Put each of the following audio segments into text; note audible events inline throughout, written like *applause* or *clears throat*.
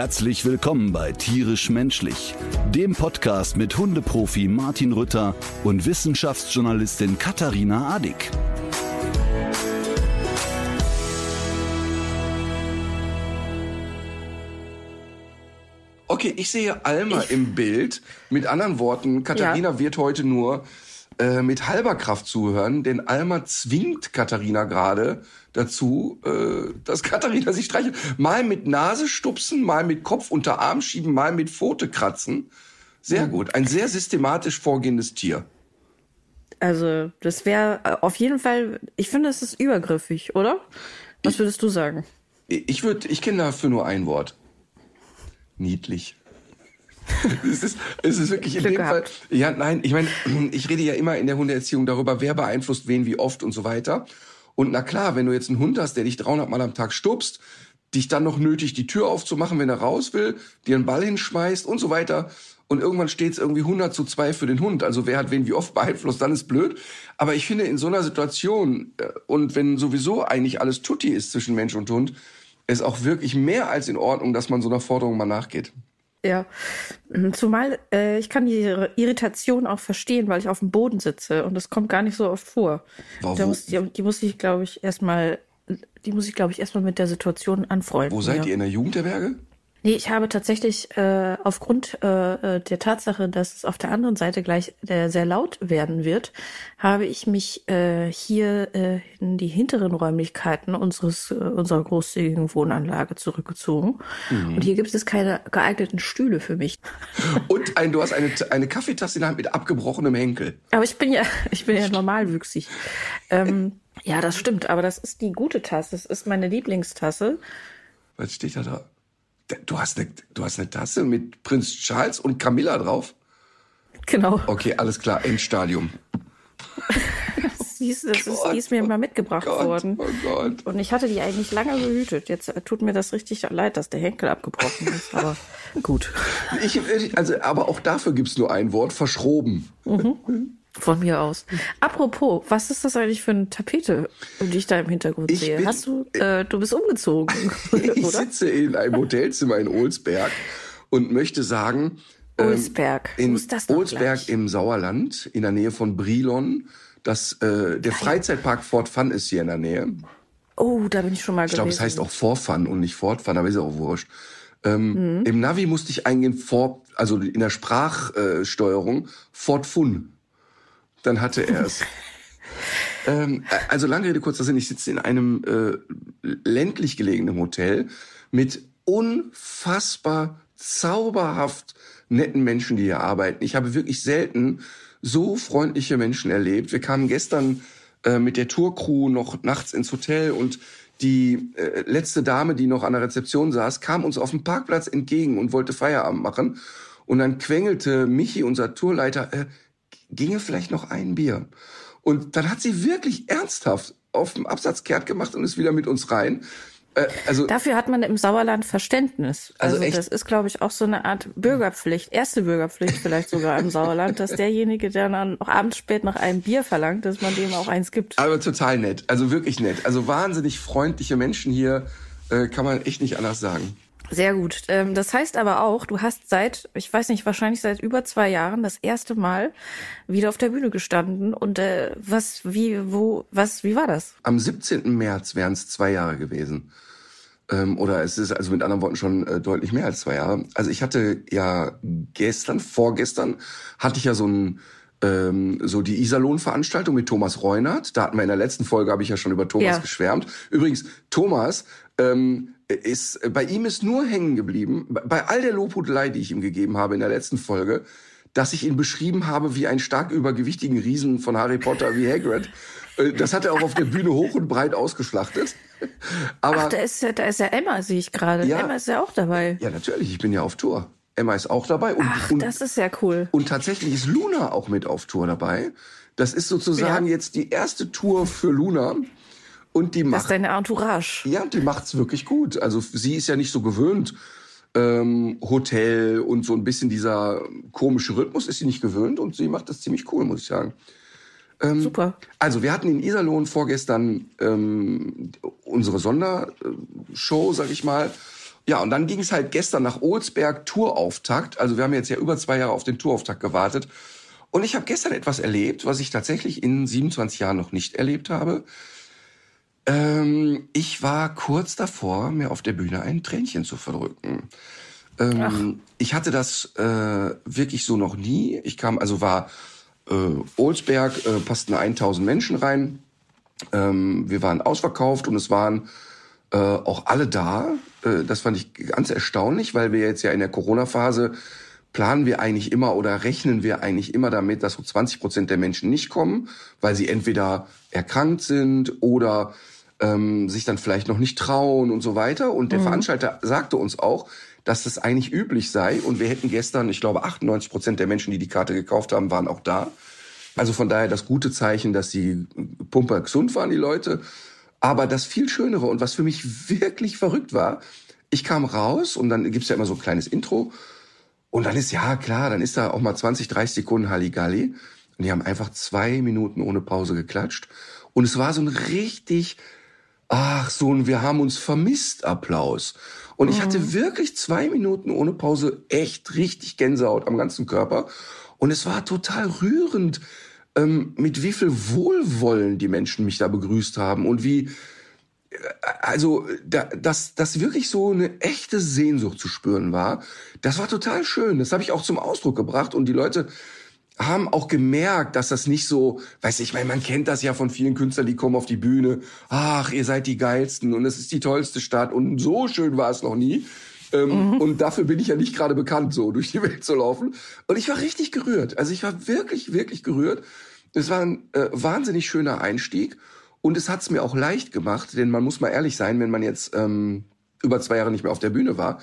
Herzlich willkommen bei Tierisch Menschlich, dem Podcast mit Hundeprofi Martin Rütter und Wissenschaftsjournalistin Katharina Adick. Okay, ich sehe Alma im Bild. Mit anderen Worten, Katharina wird heute nur äh, mit halber Kraft zuhören, denn Alma zwingt Katharina gerade dazu, äh, dass *laughs* Katharina sich streichelt. Mal mit Nase stupsen, mal mit Kopf unter Arm schieben, mal mit Pfote kratzen. Sehr gut. Ein sehr systematisch vorgehendes Tier. Also, das wäre auf jeden Fall, ich finde, es ist übergriffig, oder? Was würdest du sagen? Ich würde, ich kenne dafür nur ein Wort. Niedlich. *laughs* es, ist, es ist wirklich in Glück dem gehabt. Fall. Ja, nein, ich meine, *clears throat* ich rede ja immer in der Hundeerziehung darüber, wer beeinflusst wen, wie oft und so weiter. Und na klar, wenn du jetzt einen Hund hast, der dich 300 Mal am Tag stupst, dich dann noch nötig, die Tür aufzumachen, wenn er raus will, dir einen Ball hinschmeißt und so weiter. Und irgendwann steht es irgendwie 100 zu 2 für den Hund. Also wer hat wen wie oft *laughs* beeinflusst, dann ist blöd. Aber ich finde, in so einer Situation äh, und wenn sowieso eigentlich alles tutti ist zwischen Mensch und Hund, ist auch wirklich mehr als in Ordnung, dass man so einer Forderung mal nachgeht. Ja, zumal äh, ich kann die Irritation auch verstehen, weil ich auf dem Boden sitze und das kommt gar nicht so oft vor. Da muss, die, die muss ich, glaube ich, erstmal, die muss ich, glaube ich, erstmal mit der Situation anfreunden. Wo seid ja. ihr in der Jugendherberge? Nee, ich habe tatsächlich äh, aufgrund äh, äh, der Tatsache, dass es auf der anderen Seite gleich äh, sehr laut werden wird, habe ich mich äh, hier äh, in die hinteren Räumlichkeiten unseres äh, unserer großzügigen Wohnanlage zurückgezogen. Mhm. Und hier gibt es keine geeigneten Stühle für mich. Und ein, du hast eine, eine Kaffeetasse in der Hand mit abgebrochenem Henkel. Aber ich bin ja, *laughs* ich bin ja normalwüchsig. Ähm, ja, das stimmt. Aber das ist die gute Tasse. Das ist meine Lieblingstasse. Was steht da da? Du hast eine, du hast eine Tasse mit Prinz Charles und Camilla drauf? Genau. Okay, alles klar, Endstadium. Die *laughs* ist, das ist, Gott, die ist mir mal mitgebracht Gott, worden. oh Gott. Und ich hatte die eigentlich lange behütet. Jetzt äh, tut mir das richtig leid, dass der Henkel abgebrochen ist. *laughs* Aber gut. Ich, also, aber auch dafür gibt's nur ein Wort, verschroben. Von mir aus. Apropos, was ist das eigentlich für eine Tapete, die ich da im Hintergrund Ich sehe? bin- Hast du, äh, du bist umgezogen, *laughs* Ich *laughs* oder? sitze in einem Hotelzimmer in Olsberg und möchte sagen, ähm, Olsberg. In Olsberg gleich? im Sauerland, in der Nähe von Brilon. Das, äh, der Freizeitpark Fort Fun ist hier in der Nähe. Oh, da bin ich schon mal Ich gewesen. glaube, es heißt auch Vorfun und nicht Fortfun, aber ist ja auch wurscht. Ähm, Mhm. Im Navi musste ich eingehen, Fort, also in der Sprachsteuerung, Fort Fun. Dann hatte er es. *laughs* ähm, also lange Rede, kurzer Sinn, ich sitze in einem äh, ländlich gelegenen Hotel mit unfassbar zauberhaft netten Menschen, die hier arbeiten. Ich habe wirklich selten so freundliche Menschen erlebt. Wir kamen gestern äh, mit der Tourcrew noch nachts ins Hotel und die äh, letzte Dame, die noch an der Rezeption saß, kam uns auf dem Parkplatz entgegen und wollte Feierabend machen. Und dann quengelte Michi, unser Tourleiter, äh, ginge vielleicht noch ein Bier. Und dann hat sie wirklich ernsthaft auf dem Absatz kehrt gemacht und ist wieder mit uns rein. Äh, also Dafür hat man im Sauerland Verständnis. Also Also, das ist, glaube ich, auch so eine Art Bürgerpflicht, erste Bürgerpflicht vielleicht sogar im Sauerland, dass derjenige, der dann noch abends spät nach einem Bier verlangt, dass man dem auch eins gibt. Aber total nett, also wirklich nett. Also wahnsinnig freundliche Menschen hier, äh, kann man echt nicht anders sagen. Sehr gut. Ähm, das heißt aber auch, du hast seit, ich weiß nicht, wahrscheinlich seit über zwei Jahren das erste Mal wieder auf der Bühne gestanden. Und äh, was, wie, wo, was, wie war das? Am 17. März wären es zwei Jahre gewesen. Ähm, oder es ist also mit anderen Worten schon äh, deutlich mehr als zwei Jahre. Also ich hatte ja gestern, vorgestern, hatte ich ja so ein ähm, so die Iserlohn-Veranstaltung mit Thomas Reunert. Da hatten wir in der letzten Folge, habe ich ja schon über Thomas Ja. geschwärmt. Übrigens, Thomas ähm, ist, bei ihm ist nur hängen geblieben, bei- all der Lobhudelei, die ich ihm gegeben habe in der letzten Folge, dass ich ihn beschrieben habe wie einen stark übergewichtigen Riesen von Harry Potter wie Hagrid. Äh, Das hat er auch auf der Bühne hoch und breit ausgeschlachtet. Aber Ach, da ist ja, da ist ja Emma, sehe ich gerade. Ja. Emma ist ja auch dabei. ja, natürlich, ich bin ja auf Tour. Emma ist auch dabei und, Ach, und, das ist ja cool. und tatsächlich ist Luna auch mit auf Tour dabei. Das ist sozusagen Ja. jetzt die erste Tour für Luna. Und die Das macht ist deine Entourage. ja, die macht's wirklich gut. Also sie ist ja nicht so gewöhnt. Ähm, Hotel und so ein bisschen dieser komische Rhythmus ist sie nicht gewöhnt und sie macht das ziemlich cool, muss ich sagen. Super. Also wir hatten in Iserlohn vorgestern ähm, unsere Sondershow, sag ich mal. Ja, und dann ging es halt gestern nach Olsberg Tourauftakt. Also wir haben jetzt ja über zwei Jahre auf den Tourauftakt gewartet. Und ich habe gestern etwas erlebt, was ich tatsächlich in 27 Jahren noch nicht erlebt habe. Ähm, ich war kurz davor, mir auf der Bühne ein Tränchen zu verdrücken. Ähm, ich hatte das äh, wirklich so noch nie. Ich kam, also war äh, Olsberg, äh, passten 1000 Menschen rein. Ähm, wir waren ausverkauft und es waren äh, auch alle da. Äh, das fand ich ganz erstaunlich, weil wir jetzt ja in der Corona-Phase planen wir eigentlich immer oder rechnen wir eigentlich immer damit, dass so 20 Prozent der Menschen nicht kommen, weil sie entweder erkrankt sind oder ähm, sich dann vielleicht noch nicht trauen und so weiter. Und der Veranstalter sagte uns auch, dass das eigentlich üblich sei. Und wir hätten gestern, ich glaube, 98 Prozent der Menschen, die die Karte gekauft haben, waren auch da. Also von daher das gute Zeichen, dass sie pumper gesund waren, die Leute. Aber das viel Schönere und was für mich wirklich verrückt war, ich kam raus und dann gibt's ja immer so ein kleines Intro. Und dann ist, ja klar, dann ist da auch mal 20, 30 Sekunden Halligalli. Und die haben einfach zwei Minuten ohne Pause geklatscht. Und es war so ein richtig, ach, so ein Wir haben uns vermisst Applaus. Und ich hatte wirklich zwei Minuten ohne Pause echt richtig Gänsehaut am ganzen Körper. Und es war total rührend, ähm, mit wie viel Wohlwollen die Menschen mich da begrüßt haben und wie, äh, also, da, dass das wirklich so eine echte Sehnsucht zu spüren war. Das war total schön. Das habe ich auch zum Ausdruck gebracht und die Leute haben auch gemerkt, dass das nicht so, weiß ich, meine, man kennt das ja von vielen Künstlern, die kommen auf die Bühne, ach, ihr seid die geilsten und es ist die tollste Stadt und so schön war es noch nie. Ähm, Und dafür bin ich ja nicht gerade bekannt, so durch die Welt zu laufen. Und ich war richtig gerührt. Also ich war wirklich, wirklich gerührt. Es war ein äh, wahnsinnig schöner Einstieg und es hat es mir auch leicht gemacht, denn man muss mal ehrlich sein, wenn man jetzt ähm, über zwei Jahre nicht mehr auf der Bühne war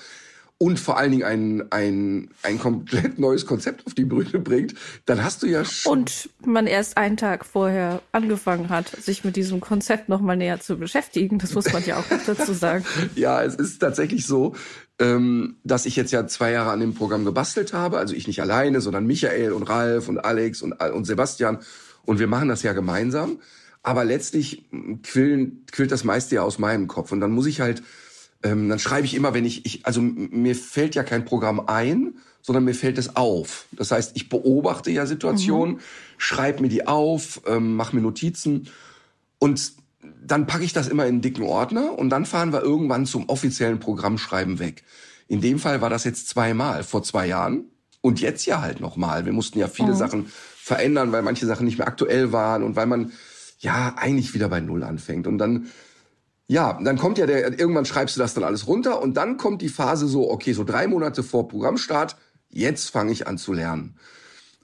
und vor allen Dingen ein, ein, ein komplett neues Konzept auf die Bühne bringt, dann hast du ja schon Und man erst einen Tag vorher angefangen hat, sich mit diesem Konzept nochmal näher zu beschäftigen. Das muss man ja auch dazu sagen. *laughs* Ja, es ist tatsächlich so, ähm, dass ich jetzt ja zwei Jahre an dem Programm gebastelt habe. Also ich nicht alleine, sondern Michael und Ralf und Alex und, und Sebastian. Und wir machen das ja gemeinsam. Aber letztlich mm, quillen, quillt das meiste ja aus meinem Kopf. Und dann muss ich halt, ähm, dann schreibe ich immer, wenn ich, ich, also mir fällt ja kein Programm ein, sondern mir fällt es auf. Das heißt, ich beobachte ja Situationen, schreibe mir die auf, ähm, mache mir Notizen und dann packe ich das immer in einen dicken Ordner und dann fahren wir irgendwann zum offiziellen Programmschreiben weg. In dem Fall war das jetzt zweimal, vor zwei Jahren und jetzt ja halt nochmal. Wir mussten ja viele Sachen verändern, weil manche Sachen nicht mehr aktuell waren und weil man ja eigentlich wieder bei Null anfängt. Und dann, ja, dann kommt ja der, irgendwann schreibst du das dann alles runter und dann kommt die Phase so, okay, so drei Monate vor Programmstart, jetzt fange ich an zu lernen.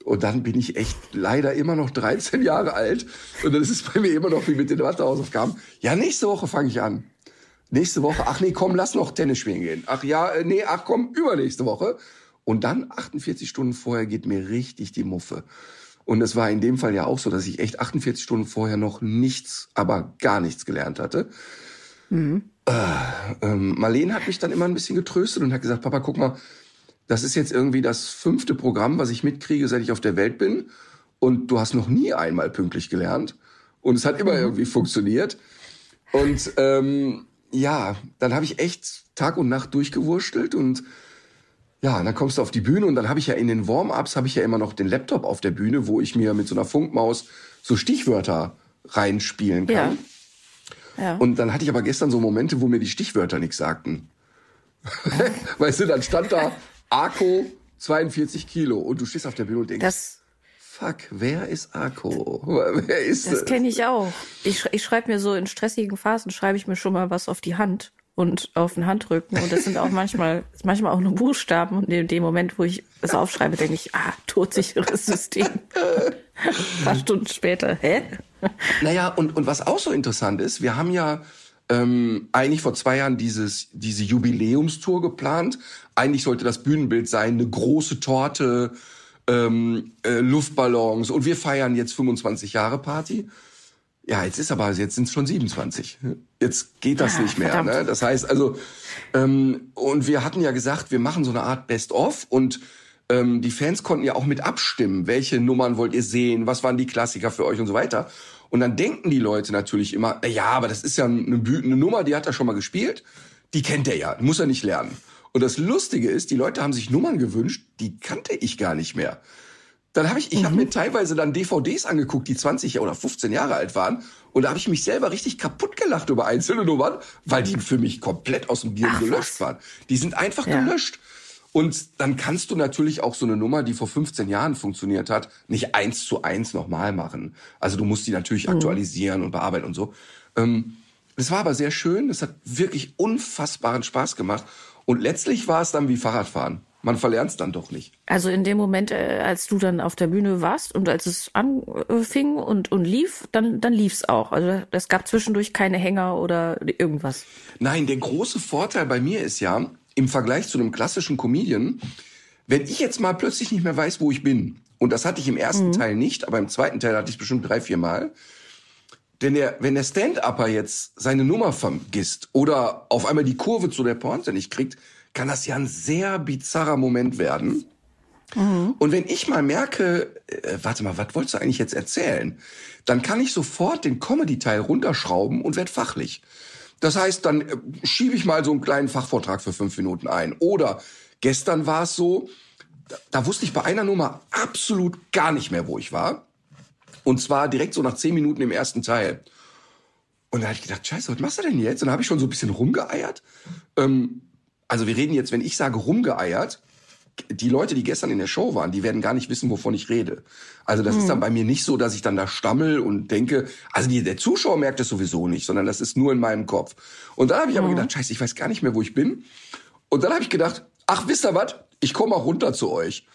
Und dann bin ich echt leider immer noch 13 Jahre alt. Und dann ist es bei mir immer noch wie mit den Mathehausaufgaben. Ja, nächste Woche fange ich an. Nächste Woche, ach nee, komm, lass noch Tennis spielen gehen. Ach ja, äh, nee, ach komm, übernächste Woche. Und dann 48 Stunden vorher geht mir richtig die Muffe. Und es war in dem Fall ja auch so, dass ich echt 48 Stunden vorher noch nichts, aber gar nichts gelernt hatte. Äh, ähm, Marlene hat mich dann immer ein bisschen getröstet und hat gesagt, Papa, guck mal, das ist jetzt irgendwie das fünfte Programm, was ich mitkriege, seit ich auf der Welt bin. Und du hast noch nie einmal pünktlich gelernt. Und es hat immer irgendwie funktioniert. Und ähm, ja, dann habe ich echt Tag und Nacht durchgewurstelt und ja, und dann kommst du auf die Bühne und dann habe ich ja in den Warm-ups habe ich ja immer noch den Laptop auf der Bühne, wo ich mir mit so einer Funkmaus so Stichwörter reinspielen kann. Ja. Ja. Und dann hatte ich aber gestern so Momente, wo mir die Stichwörter nichts sagten. *laughs* weißt du, dann stand da Arco 42 Kilo und du stehst auf der Bühne und denkst, das fuck, wer ist Arco? *laughs* Wer ist das kenne ich auch. Ich, ich schreibe mir so in stressigen Phasen, schreibe ich mir schon mal was auf die Hand und auf den Handrücken. Und das sind auch manchmal, das *laughs* ist manchmal auch nur Buchstaben. Und in dem Moment, wo ich das aufschreibe, denke ich, ah, todsicheres System. Ein paar Stunden später, hä? Naja, und, und was auch so interessant ist, wir haben ja ähm, eigentlich vor zwei Jahren dieses, diese Jubiläumstour geplant. Eigentlich sollte das Bühnenbild sein, eine große Torte, ähm, äh, Luftballons und wir feiern jetzt 25 Jahre Party. Ja, jetzt ist aber, jetzt sind es schon 27. Jetzt geht das Ah, nicht mehr. verdammt. Ne? Das heißt also, ähm, und wir hatten ja gesagt, wir machen so eine Art Best-of und ähm, die Fans konnten ja auch mit abstimmen, welche Nummern wollt ihr sehen, was waren die Klassiker für euch und so weiter. Und dann denken die Leute natürlich immer, ja, aber das ist ja eine, eine Nummer, die hat er schon mal gespielt, die kennt er ja, muss er nicht lernen. Und das Lustige ist, die Leute haben sich Nummern gewünscht, die kannte ich gar nicht mehr. Dann habe ich, ich habe mir teilweise dann DVDs angeguckt, die 20 oder 15 Jahre alt waren. Und da habe ich mich selber richtig kaputt gelacht über einzelne Nummern, weil die für mich komplett aus dem Gehirn Ach, gelöscht was? waren. Die sind einfach Ja. gelöscht. Und dann kannst du natürlich auch so eine Nummer, die vor 15 Jahren funktioniert hat, nicht eins zu eins nochmal machen. Also du musst die natürlich aktualisieren und bearbeiten und so. Ähm, es war aber sehr schön. Es hat wirklich unfassbaren Spaß gemacht. Und letztlich war es dann wie Fahrradfahren. Man verlernt es dann doch nicht. Also in dem Moment, äh, als du dann auf der Bühne warst und als es anfing und, und lief, dann, dann lief's auch. Also es gab zwischendurch keine Hänger oder irgendwas. Nein, der große Vorteil bei mir ist ja, im Vergleich zu einem klassischen Comedian, wenn ich jetzt mal plötzlich nicht mehr weiß, wo ich bin, und das hatte ich im ersten Teil nicht, aber im zweiten Teil hatte ich es bestimmt drei, vier Mal, wenn der, wenn der Stand-Upper jetzt seine Nummer vergisst oder auf einmal die Kurve zu der Pointe nicht kriegt, kann das ja ein sehr bizarrer Moment werden. Und wenn ich mal merke, äh, warte mal, was wolltest du eigentlich jetzt erzählen? Dann kann ich sofort den Comedy-Teil runterschrauben und werd fachlich. Das heißt, dann äh, schiebe ich mal so einen kleinen Fachvortrag für fünf Minuten ein. Oder gestern war es so, da, da wusste ich bei einer Nummer absolut gar nicht mehr, wo ich war. Und zwar direkt so nach zehn Minuten im ersten Teil. Und da habe ich gedacht, scheiße, was machst du denn jetzt? Und dann habe ich schon so ein bisschen rumgeeiert. Ähm, also wir reden jetzt, wenn ich sage rumgeeiert, die Leute, die gestern in der Show waren, die werden gar nicht wissen, wovon ich rede. Also das ist dann bei mir nicht so, dass ich dann da stammel und denke, also die, der Zuschauer merkt das sowieso nicht, sondern das ist nur in meinem Kopf. Und dann habe ich aber gedacht, scheiße, ich weiß gar nicht mehr, wo ich bin. Und dann habe ich gedacht, ach, wisst ihr was? Ich komme mal runter zu euch.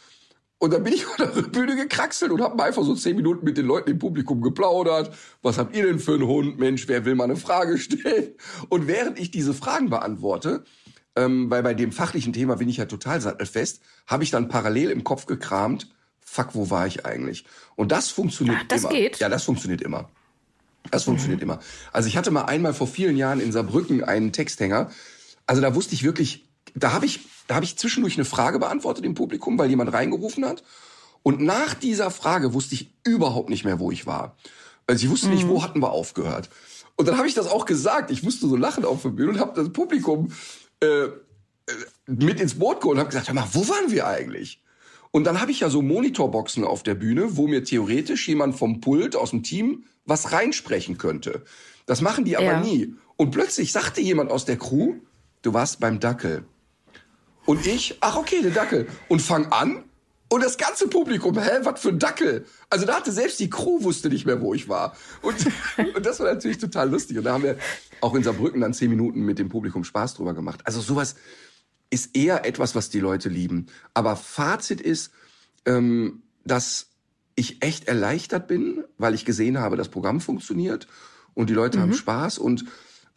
Und dann bin ich *laughs* auf der Bühne gekraxelt und habe mal einfach so zehn Minuten mit den Leuten im Publikum geplaudert. Was habt ihr denn für einen Hund? Mensch, wer will mal eine Frage stellen? Und während ich diese Fragen beantworte, ähm, weil bei dem fachlichen Thema bin ich ja total sattelfest, habe ich dann parallel im Kopf gekramt, fuck, wo war ich eigentlich? Und das funktioniert Ach, das immer. geht? Ja, das funktioniert immer. Das funktioniert immer. Also ich hatte mal einmal vor vielen Jahren in Saarbrücken einen Texthänger. Also da wusste ich wirklich, da habe ich, da habe ich zwischendurch eine Frage beantwortet im Publikum, weil jemand reingerufen hat. Und nach dieser Frage wusste ich überhaupt nicht mehr, wo ich war. Also ich wusste nicht, wo hatten wir aufgehört. Und dann habe ich das auch gesagt. Ich musste so lachen auf der Bühne und habe das Publikum äh, äh, mit ins Boot geholt und habe gesagt, hör mal, wo waren wir eigentlich? Und dann habe ich ja so Monitorboxen auf der Bühne, wo mir theoretisch jemand vom Pult aus dem Team was reinsprechen könnte. Das machen die aber Ja. nie. Und plötzlich sagte jemand aus der Crew, du warst beim Dackel. Und ich, ach okay, der Dackel. Und fang an. Und das ganze Publikum, hä, was für ein Dackel. Also da hatte selbst die Crew wusste nicht mehr, wo ich war. Und, *laughs* und das war natürlich total lustig. Und da haben wir auch in Saarbrücken dann zehn Minuten mit dem Publikum Spaß drüber gemacht. Also sowas ist eher etwas, was die Leute lieben. Aber Fazit ist, ähm, dass ich echt erleichtert bin, weil ich gesehen habe, das Programm funktioniert und die Leute haben Spaß. Und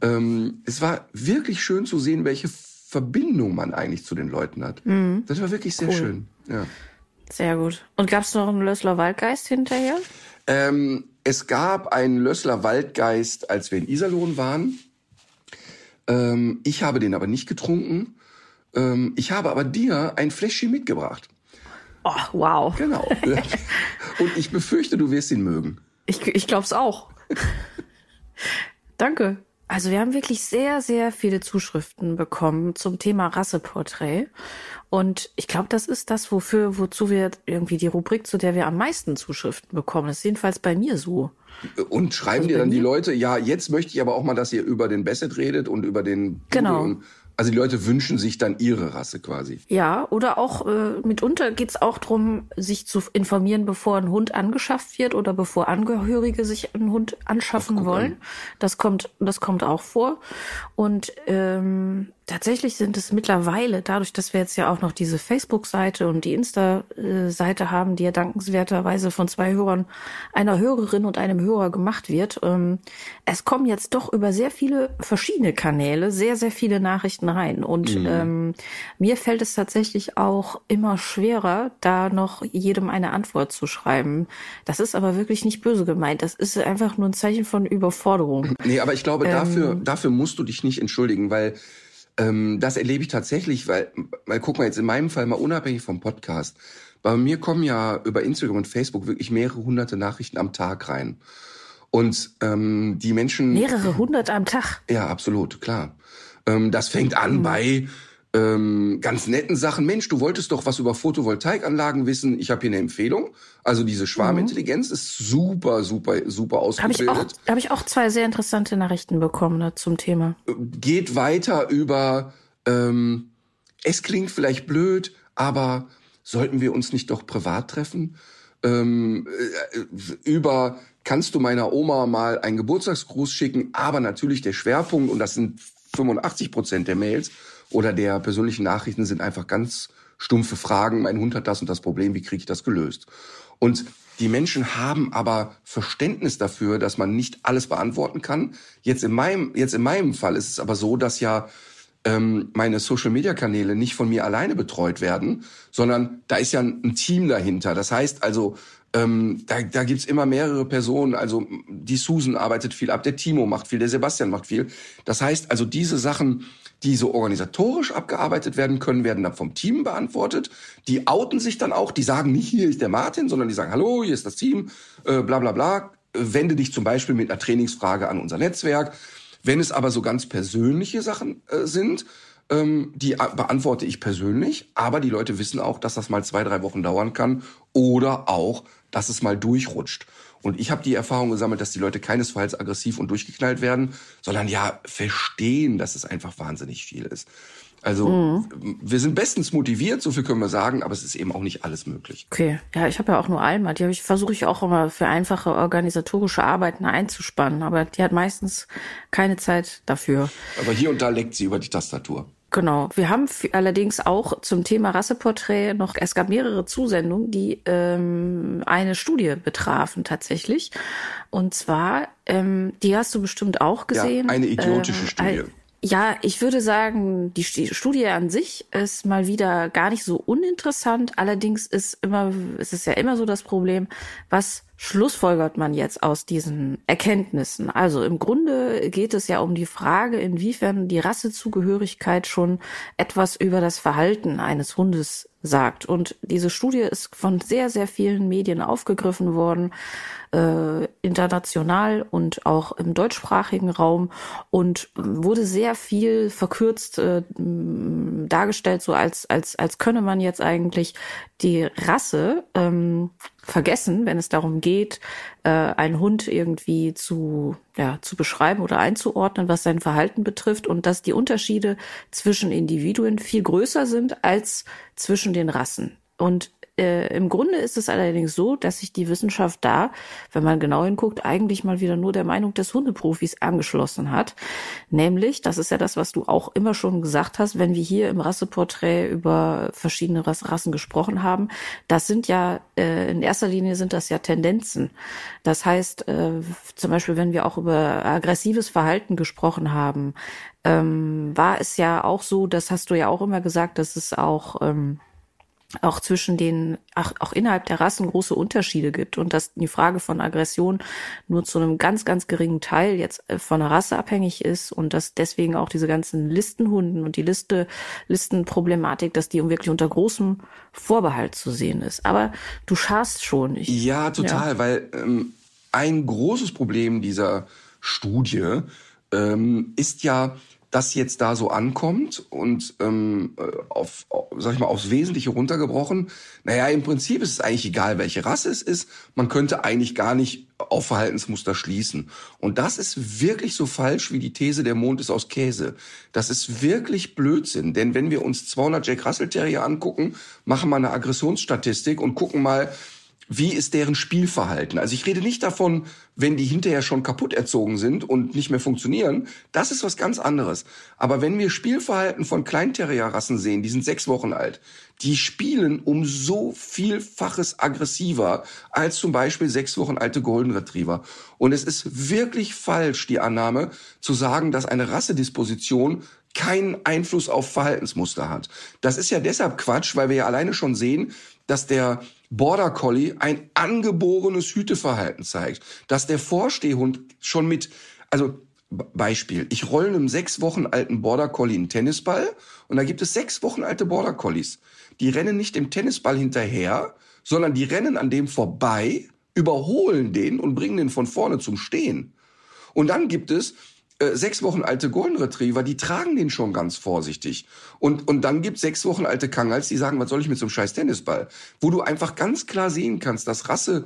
ähm, es war wirklich schön zu sehen, welche Verbindung man eigentlich zu den Leuten hat. Das war wirklich sehr Cool. schön. Ja. Sehr gut. Und gab's noch einen Lössler Waldgeist hinterher? Ähm, es gab einen Lössler Waldgeist, als wir in Iserlohn waren. Ähm, ich habe den aber nicht getrunken. Ähm, ich habe aber dir ein Fläschchen mitgebracht. Oh, wow. Genau. *laughs* Und ich befürchte, du wirst ihn mögen. Ich, ich glaub's auch. Danke. Also wir haben wirklich sehr, sehr viele Zuschriften bekommen zum Thema Rasseporträt. Und ich glaube, das ist das, wofür, wozu wir irgendwie die Rubrik, zu der wir am meisten Zuschriften bekommen. Das ist jedenfalls bei mir so. Und schreiben Also dir dann die? Leute, ja, jetzt möchte ich aber auch mal, dass ihr über den Basset redet und über den Pudel Genau. Und, also die Leute wünschen sich dann ihre Rasse quasi. Ja, oder auch äh, mitunter geht's auch drum, sich zu informieren, bevor ein Hund angeschafft wird oder bevor Angehörige sich einen Hund anschaffen wollen. an. Das kommt, das kommt auch vor. Und ähm, tatsächlich sind es mittlerweile, dadurch, dass wir jetzt ja auch noch diese Facebook-Seite und die Insta-Seite haben, die ja dankenswerterweise von zwei Hörern, einer Hörerin und einem Hörer gemacht wird, ähm, es kommen jetzt doch über sehr viele verschiedene Kanäle sehr, sehr viele Nachrichten rein. Und mhm. ähm, mir fällt es tatsächlich auch immer schwerer, da noch jedem eine Antwort zu schreiben. Das ist aber wirklich nicht böse gemeint. Das ist einfach nur ein Zeichen von Überforderung. Nee, aber ich glaube, dafür, ähm, dafür musst du dich nicht entschuldigen, weil ähm, das erlebe ich tatsächlich, weil, weil guck mal jetzt in meinem Fall mal unabhängig vom Podcast. Bei mir kommen ja über Instagram und Facebook wirklich mehrere hunderte Nachrichten am Tag rein. Und ähm, die Menschen. Mehrere hundert am Tag. Ja, absolut, klar. Ähm, das fängt an mhm. bei ähm, ganz netten Sachen. Mensch, du wolltest doch was über Photovoltaikanlagen wissen. Ich habe hier eine Empfehlung. Also diese Schwarmintelligenz mhm. ist super, super, super ausgebildet. Habe ich, auch, hab ich auch zwei sehr interessante Nachrichten bekommen ne, zum Thema. Geht weiter über, ähm, es klingt vielleicht blöd, aber sollten wir uns nicht doch privat treffen? Ähm, äh, über kannst du meiner Oma mal einen Geburtstagsgruß schicken, aber natürlich der Schwerpunkt, und das sind 85 Prozent der Mails, oder der persönlichen Nachrichten sind einfach ganz stumpfe Fragen. Mein Hund hat das und das Problem, wie kriege ich das gelöst? Und die Menschen haben aber Verständnis dafür, dass man nicht alles beantworten kann. Jetzt in meinem, jetzt in meinem Fall ist es aber so, dass ja ähm, meine Social-Media-Kanäle nicht von mir alleine betreut werden, sondern da ist ja ein, Team dahinter. Das heißt also, ähm, da, da gibt's immer mehrere Personen. Also die Susan arbeitet viel ab, der Timo macht viel, der Sebastian macht viel. Das heißt also, diese Sachen die so organisatorisch abgearbeitet werden können, werden dann vom Team beantwortet. Die outen sich dann auch, die sagen nicht, hier ist der Martin, sondern die sagen, hallo, hier ist das Team, äh, bla bla bla. Wende dich zum Beispiel mit einer Trainingsfrage an unser Netzwerk. Wenn es aber so ganz persönliche Sachen äh, sind, ähm, die beantworte ich persönlich, aber die Leute wissen auch, dass das mal zwei, drei Wochen dauern kann oder auch, dass es mal durchrutscht. Und ich habe die Erfahrung gesammelt, dass die Leute keinesfalls aggressiv und durchgeknallt werden, sondern ja verstehen, dass es einfach wahnsinnig viel ist. Also mhm. wir sind bestens motiviert, so viel können wir sagen, aber es ist eben auch nicht alles möglich. Okay, ja, ich habe ja auch nur Alma, die ich, versuche ich auch immer für einfache organisatorische Arbeiten einzuspannen, aber die hat meistens keine Zeit dafür. Aber hier und da leckt sie über die Tastatur. Genau. Wir haben allerdings auch zum Thema Rasseporträt noch, es gab mehrere Zusendungen, die ähm, eine Studie betrafen tatsächlich. Und zwar, ähm, die hast du bestimmt auch gesehen. Ja, eine idiotische ähm, Studie. Ja, ich würde sagen, die Studie an sich ist mal wieder gar nicht so uninteressant. Allerdings ist immer, ist es ja immer so das Problem, was schlussfolgert man jetzt aus diesen Erkenntnissen? Also im Grunde geht es ja um die Frage, inwiefern die Rassezugehörigkeit schon etwas über das Verhalten eines Hundes sagt. Und diese Studie ist von sehr, sehr vielen Medien aufgegriffen worden, äh, international und auch im deutschsprachigen Raum und wurde sehr viel verkürzt äh, dargestellt, so als, als, als könne man jetzt eigentlich die Rasse ähm, vergessen, wenn es darum geht, äh, einen Hund irgendwie zu, ja, zu beschreiben oder einzuordnen, was sein Verhalten betrifft und dass die Unterschiede zwischen Individuen viel größer sind als zwischen den Rassen. Und äh, Im Grunde ist es allerdings so, dass sich die Wissenschaft da, wenn man genau hinguckt, eigentlich mal wieder nur der Meinung des Hundeprofis angeschlossen hat. Nämlich, das ist ja das, was du auch immer schon gesagt hast, wenn wir hier im Rasseporträt über verschiedene Rassen gesprochen haben, das sind ja, äh, in erster Linie sind das ja Tendenzen. Das heißt, äh, zum Beispiel, wenn wir auch über aggressives Verhalten gesprochen haben, ähm, war es ja auch so, das hast du ja auch immer gesagt, dass es auch ähm, auch zwischen den, auch, auch innerhalb der Rassen große Unterschiede gibt und dass die Frage von Aggression nur zu einem ganz, ganz geringen Teil jetzt äh, von der Rasse abhängig ist und dass deswegen auch diese ganzen Listenhunden und die Liste, Listenproblematik, dass die wirklich unter großem Vorbehalt zu sehen ist. Aber du schaust schon. Ich, ja, total, ja. weil ähm, ein großes Problem dieser Studie ähm, ist ja, das jetzt da so ankommt und ähm, äh, auf, sag ich mal, aufs Wesentliche runtergebrochen, naja, im Prinzip ist es eigentlich egal, welche Rasse es ist. Man könnte eigentlich gar nicht auf Verhaltensmuster schließen. Und das ist wirklich so falsch wie die These, der Mond ist aus Käse. Das ist wirklich Blödsinn. Denn wenn wir uns 200 Jack Russell Terrier angucken, machen wir eine Aggressionsstatistik und gucken mal, wie ist deren Spielverhalten. Also ich rede nicht davon, wenn die hinterher schon kaputt erzogen sind und nicht mehr funktionieren. Das ist was ganz anderes. Aber wenn wir Spielverhalten von Kleinterrierrassen sehen, die sind sechs Wochen alt, die spielen um so vielfaches aggressiver als zum Beispiel sechs Wochen alte Golden Retriever. Und es ist wirklich falsch, die Annahme zu sagen, dass eine Rassedisposition keinen Einfluss auf Verhaltensmuster hat. Das ist ja deshalb Quatsch, weil wir ja alleine schon sehen, dass der Border Collie ein angeborenes Hüteverhalten zeigt, dass der Vorstehhund schon mit, also Beispiel, ich rolle einem sechs Wochen alten Border Collie einen Tennisball und da gibt es sechs Wochen alte Border Collies. Die rennen nicht dem Tennisball hinterher, sondern die rennen an dem vorbei, überholen den und bringen den von vorne zum Stehen. Und dann gibt es äh, sechs Wochen alte Golden Retriever, die tragen den schon ganz vorsichtig. Und, und dann gibt sechs Wochen alte Kangals, die sagen, was soll ich mit so einem scheiß Tennisball? Wo du einfach ganz klar sehen kannst, dass Rasse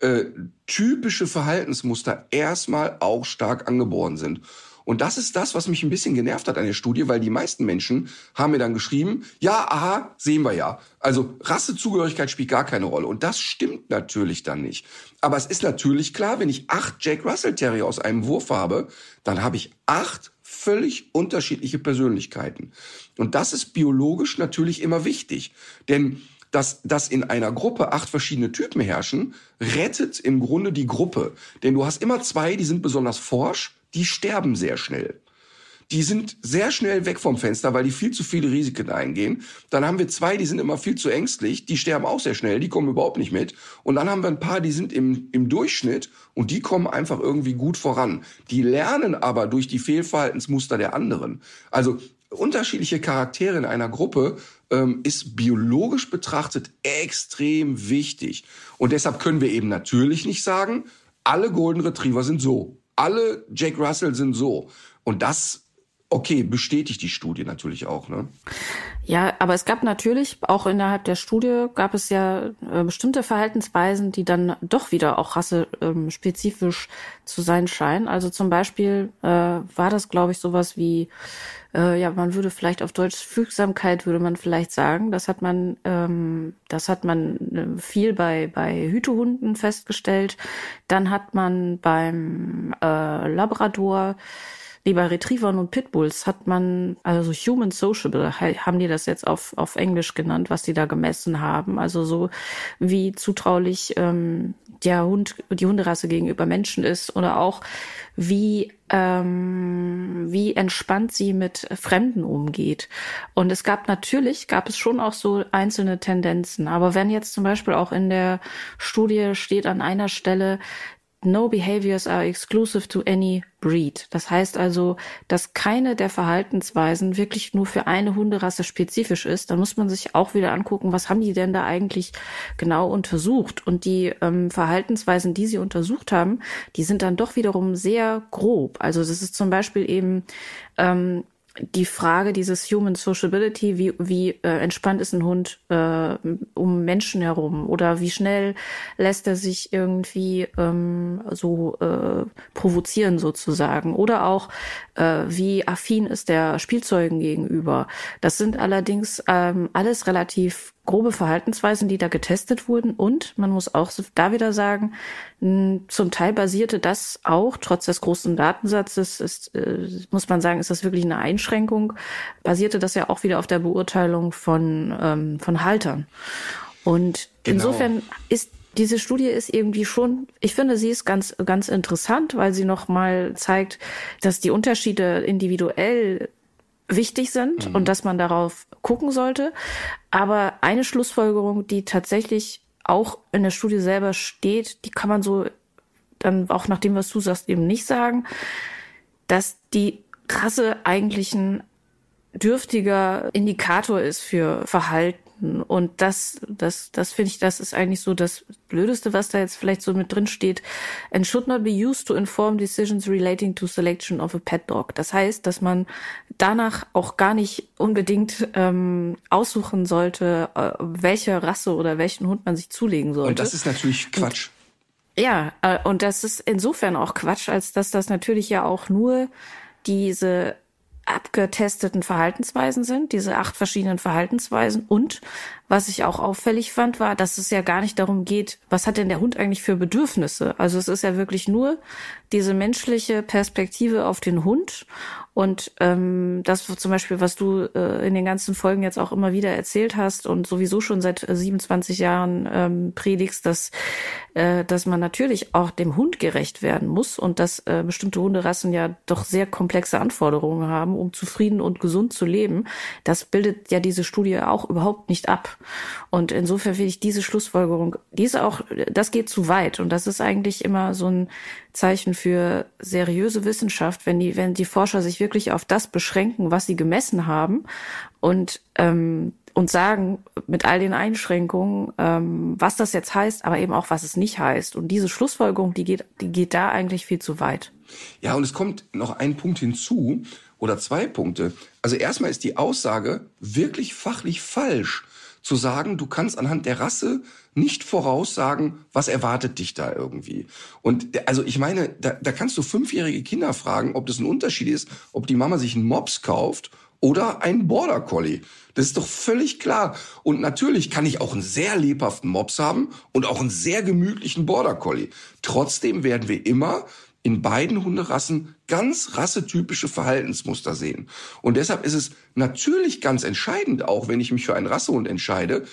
äh, typische Verhaltensmuster erstmal auch stark angeboren sind. Und das ist das, was mich ein bisschen genervt hat an der Studie, weil die meisten Menschen haben mir dann geschrieben, ja, aha, sehen wir ja. Also Rassezugehörigkeit spielt gar keine Rolle. Und das stimmt natürlich dann nicht. Aber es ist natürlich klar, wenn ich acht Jack Russell Terrier aus einem Wurf habe, dann habe ich acht völlig unterschiedliche Persönlichkeiten. Und das ist biologisch natürlich immer wichtig. Denn dass, dass in einer Gruppe acht verschiedene Typen herrschen, rettet im Grunde die Gruppe. Denn du hast immer zwei, die sind besonders forsch, die sterben sehr schnell. Die sind sehr schnell weg vom Fenster, weil die viel zu viele Risiken eingehen. Dann haben wir zwei, die sind immer viel zu ängstlich, die sterben auch sehr schnell, die kommen überhaupt nicht mit. Und dann haben wir ein paar, die sind im, im Durchschnitt und die kommen einfach irgendwie gut voran. Die lernen aber durch die Fehlverhaltensmuster der anderen. Also unterschiedliche Charaktere in einer Gruppe ähm, ist biologisch betrachtet extrem wichtig. Und deshalb können wir eben natürlich nicht sagen, alle Golden Retriever sind so alle Jake Russell sind so. Und das okay, bestätigt die Studie natürlich auch, ne? Ja, aber es gab natürlich, auch innerhalb der Studie, gab es ja äh, bestimmte Verhaltensweisen, die dann doch wieder auch rassespezifisch zu sein scheinen. Also zum Beispiel äh, war das, glaube ich, sowas wie, äh, ja, man würde vielleicht auf Deutsch Fügsamkeit, würde man vielleicht sagen. Das hat man, ähm, das hat man äh, viel bei, bei Hütehunden festgestellt. Dann hat man beim äh, Labrador Nee, bei Retrievern und Pitbulls hat man, also Human Sociable, haben die das jetzt auf, auf Englisch genannt, was die da gemessen haben. Also so wie zutraulich ähm, der Hund, die Hunderasse gegenüber Menschen ist oder auch wie ähm, wie entspannt sie mit Fremden umgeht. Und es gab natürlich, gab es schon auch so einzelne Tendenzen. Aber wenn jetzt zum Beispiel auch in der Studie steht an einer Stelle, no behaviors are exclusive to any breed. Das heißt also, dass keine der Verhaltensweisen wirklich nur für eine Hunderasse spezifisch ist. Dann muss man sich auch wieder angucken, was haben die denn da eigentlich genau untersucht? Und die ähm, Verhaltensweisen, die sie untersucht haben, die sind dann doch wiederum sehr grob. Also das ist zum Beispiel eben ähm, die Frage dieses Human Sociability, wie, wie äh, entspannt ist ein Hund äh, um Menschen herum? Oder wie schnell lässt er sich irgendwie ähm, so äh, provozieren sozusagen? Oder auch äh, wie affin ist der Spielzeugen gegenüber. Das sind allerdings ähm, alles relativ grobe Verhaltensweisen, die da getestet wurden. Und man muss auch da wieder sagen, zum Teil basierte das auch, trotz des großen Datensatzes, ist, äh, muss man sagen, ist das wirklich eine Einschränkung, basierte das ja auch wieder auf der Beurteilung von, ähm, von Haltern. Und genau. insofern ist diese Studie ist irgendwie schon, ich finde, sie ist ganz, ganz interessant, weil sie nochmal zeigt, dass die Unterschiede individuell wichtig sind mhm. und dass man darauf gucken sollte. Aber eine Schlussfolgerung, die tatsächlich auch in der Studie selber steht, die kann man so dann auch nach dem, was du sagst, eben nicht sagen, dass die Rasse eigentlich ein dürftiger Indikator ist für Verhalten finden. Und das, das, das finde ich, das ist eigentlich so das Blödeste, was da jetzt vielleicht so mit drin steht. And should not be used to inform decisions relating to selection of a pet dog. Das heißt, dass man danach auch gar nicht unbedingt ähm, aussuchen sollte, äh, welche Rasse oder welchen Hund man sich zulegen sollte. Und das ist natürlich Quatsch. Und, ja, äh, und das ist insofern auch Quatsch, als dass das natürlich ja auch nur diese abgetesteten Verhaltensweisen sind, diese acht verschiedenen Verhaltensweisen. Und was ich auch auffällig fand, war, dass es ja gar nicht darum geht, was hat denn der Hund eigentlich für Bedürfnisse? Also es ist ja wirklich nur diese menschliche Perspektive auf den Hund und ähm, das zum Beispiel, was du äh, in den ganzen Folgen jetzt auch immer wieder erzählt hast und sowieso schon seit 27 Jahren ähm, predigst, dass, äh, dass man natürlich auch dem Hund gerecht werden muss und dass äh, bestimmte Hunderassen ja doch sehr komplexe Anforderungen haben, um zufrieden und gesund zu leben. Das bildet ja diese Studie auch überhaupt nicht ab. Und insofern finde ich diese Schlussfolgerung, diese auch, das geht zu weit. Und das ist eigentlich immer so ein Zeichen für seriöse Wissenschaft, wenn die, wenn die Forscher sich wirklich auf das beschränken, was sie gemessen haben und ähm, und sagen mit all den Einschränkungen, ähm, was das jetzt heißt, aber eben auch was es nicht heißt. Und diese Schlussfolgerung, die geht, die geht da eigentlich viel zu weit. Ja, und es kommt noch ein Punkt hinzu oder zwei Punkte. Also erstmal ist die Aussage wirklich fachlich falsch zu sagen, du kannst anhand der Rasse nicht voraussagen, was erwartet dich da irgendwie. Und also ich meine, da, da kannst du fünfjährige Kinder fragen, ob das ein Unterschied ist, ob die Mama sich einen Mops kauft oder einen Border Collie. Das ist doch völlig klar. Und natürlich kann ich auch einen sehr lebhaften Mops haben und auch einen sehr gemütlichen Border Collie. Trotzdem werden wir immer in beiden Hunderassen ganz rassetypische Verhaltensmuster sehen. Und deshalb ist es natürlich ganz entscheidend, auch wenn ich mich für einen Rassehund entscheide,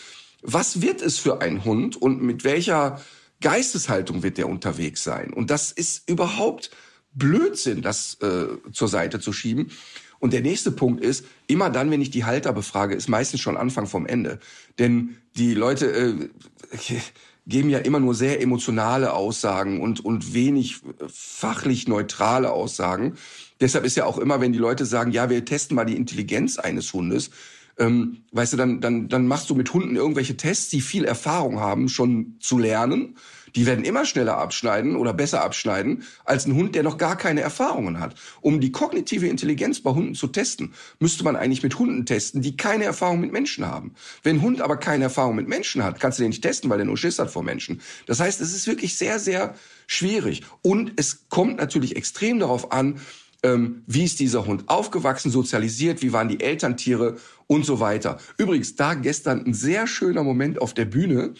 was wird es für ein Hund und mit welcher Geisteshaltung wird der unterwegs sein? Und das ist überhaupt Blödsinn, das äh, zur Seite zu schieben. Und der nächste Punkt ist, immer dann, wenn ich die Halter befrage, ist meistens schon Anfang vom Ende. Denn die Leute, äh, *laughs* geben ja immer nur sehr emotionale Aussagen und, und wenig fachlich neutrale Aussagen. Deshalb ist ja auch immer, wenn die Leute sagen, ja, wir testen mal die Intelligenz eines Hundes, ähm, weißt du, dann, dann, dann machst du mit Hunden irgendwelche Tests, die viel Erfahrung haben, schon zu lernen die werden immer schneller abschneiden oder besser abschneiden als ein Hund, der noch gar keine Erfahrungen hat. Um die kognitive Intelligenz bei Hunden zu testen, müsste man eigentlich mit Hunden testen, die keine Erfahrung mit Menschen haben. Wenn ein Hund aber keine Erfahrung mit Menschen hat, kannst du den nicht testen, weil er nur Schiss hat vor Menschen. Das heißt, es ist wirklich sehr, sehr schwierig. Und es kommt natürlich extrem darauf an, ähm, wie ist dieser Hund aufgewachsen, sozialisiert, wie waren die Elterntiere und so weiter. Übrigens, da gestern ein sehr schöner Moment auf der Bühne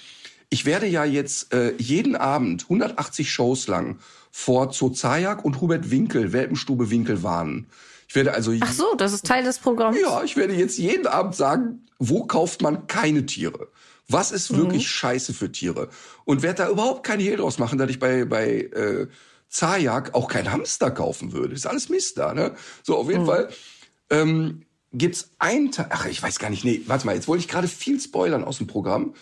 ich werde ja jetzt äh, jeden Abend 180 Shows lang vor Zozajak und Hubert Winkel, Welpenstube Winkel warnen. Ich werde also Ach so, das ist Teil des Programms. Ja, ich werde jetzt jeden Abend sagen, wo kauft man keine Tiere? Was ist mhm. wirklich scheiße für Tiere? Und werde da überhaupt keine Hehl draus machen, dass ich bei bei äh, Zajak auch kein Hamster kaufen würde. Ist alles Mist da, ne? So auf jeden mhm. Fall ähm, gibt's ein Teil. Ach, ich weiß gar nicht. Nee, warte mal, jetzt wollte ich gerade viel spoilern aus dem Programm.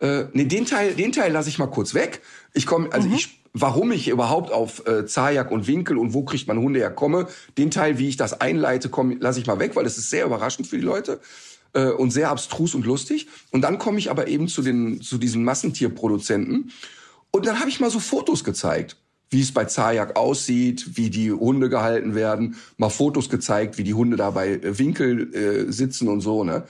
Äh, nee, den Teil, den Teil lasse ich mal kurz weg. Ich komme, also mhm. ich, warum ich überhaupt auf äh, Zajak und Winkel und wo kriegt man Hunde her komme, den Teil, wie ich das einleite, komm, lasse ich mal weg, weil das ist sehr überraschend für die Leute äh, und sehr abstrus und lustig. Und dann komme ich aber eben zu den zu diesen Massentierproduzenten und dann habe ich mal so Fotos gezeigt wie es bei Zajak aussieht, wie die Hunde gehalten werden, mal Fotos gezeigt, wie die Hunde da bei äh, Winkel äh, sitzen und so, ne?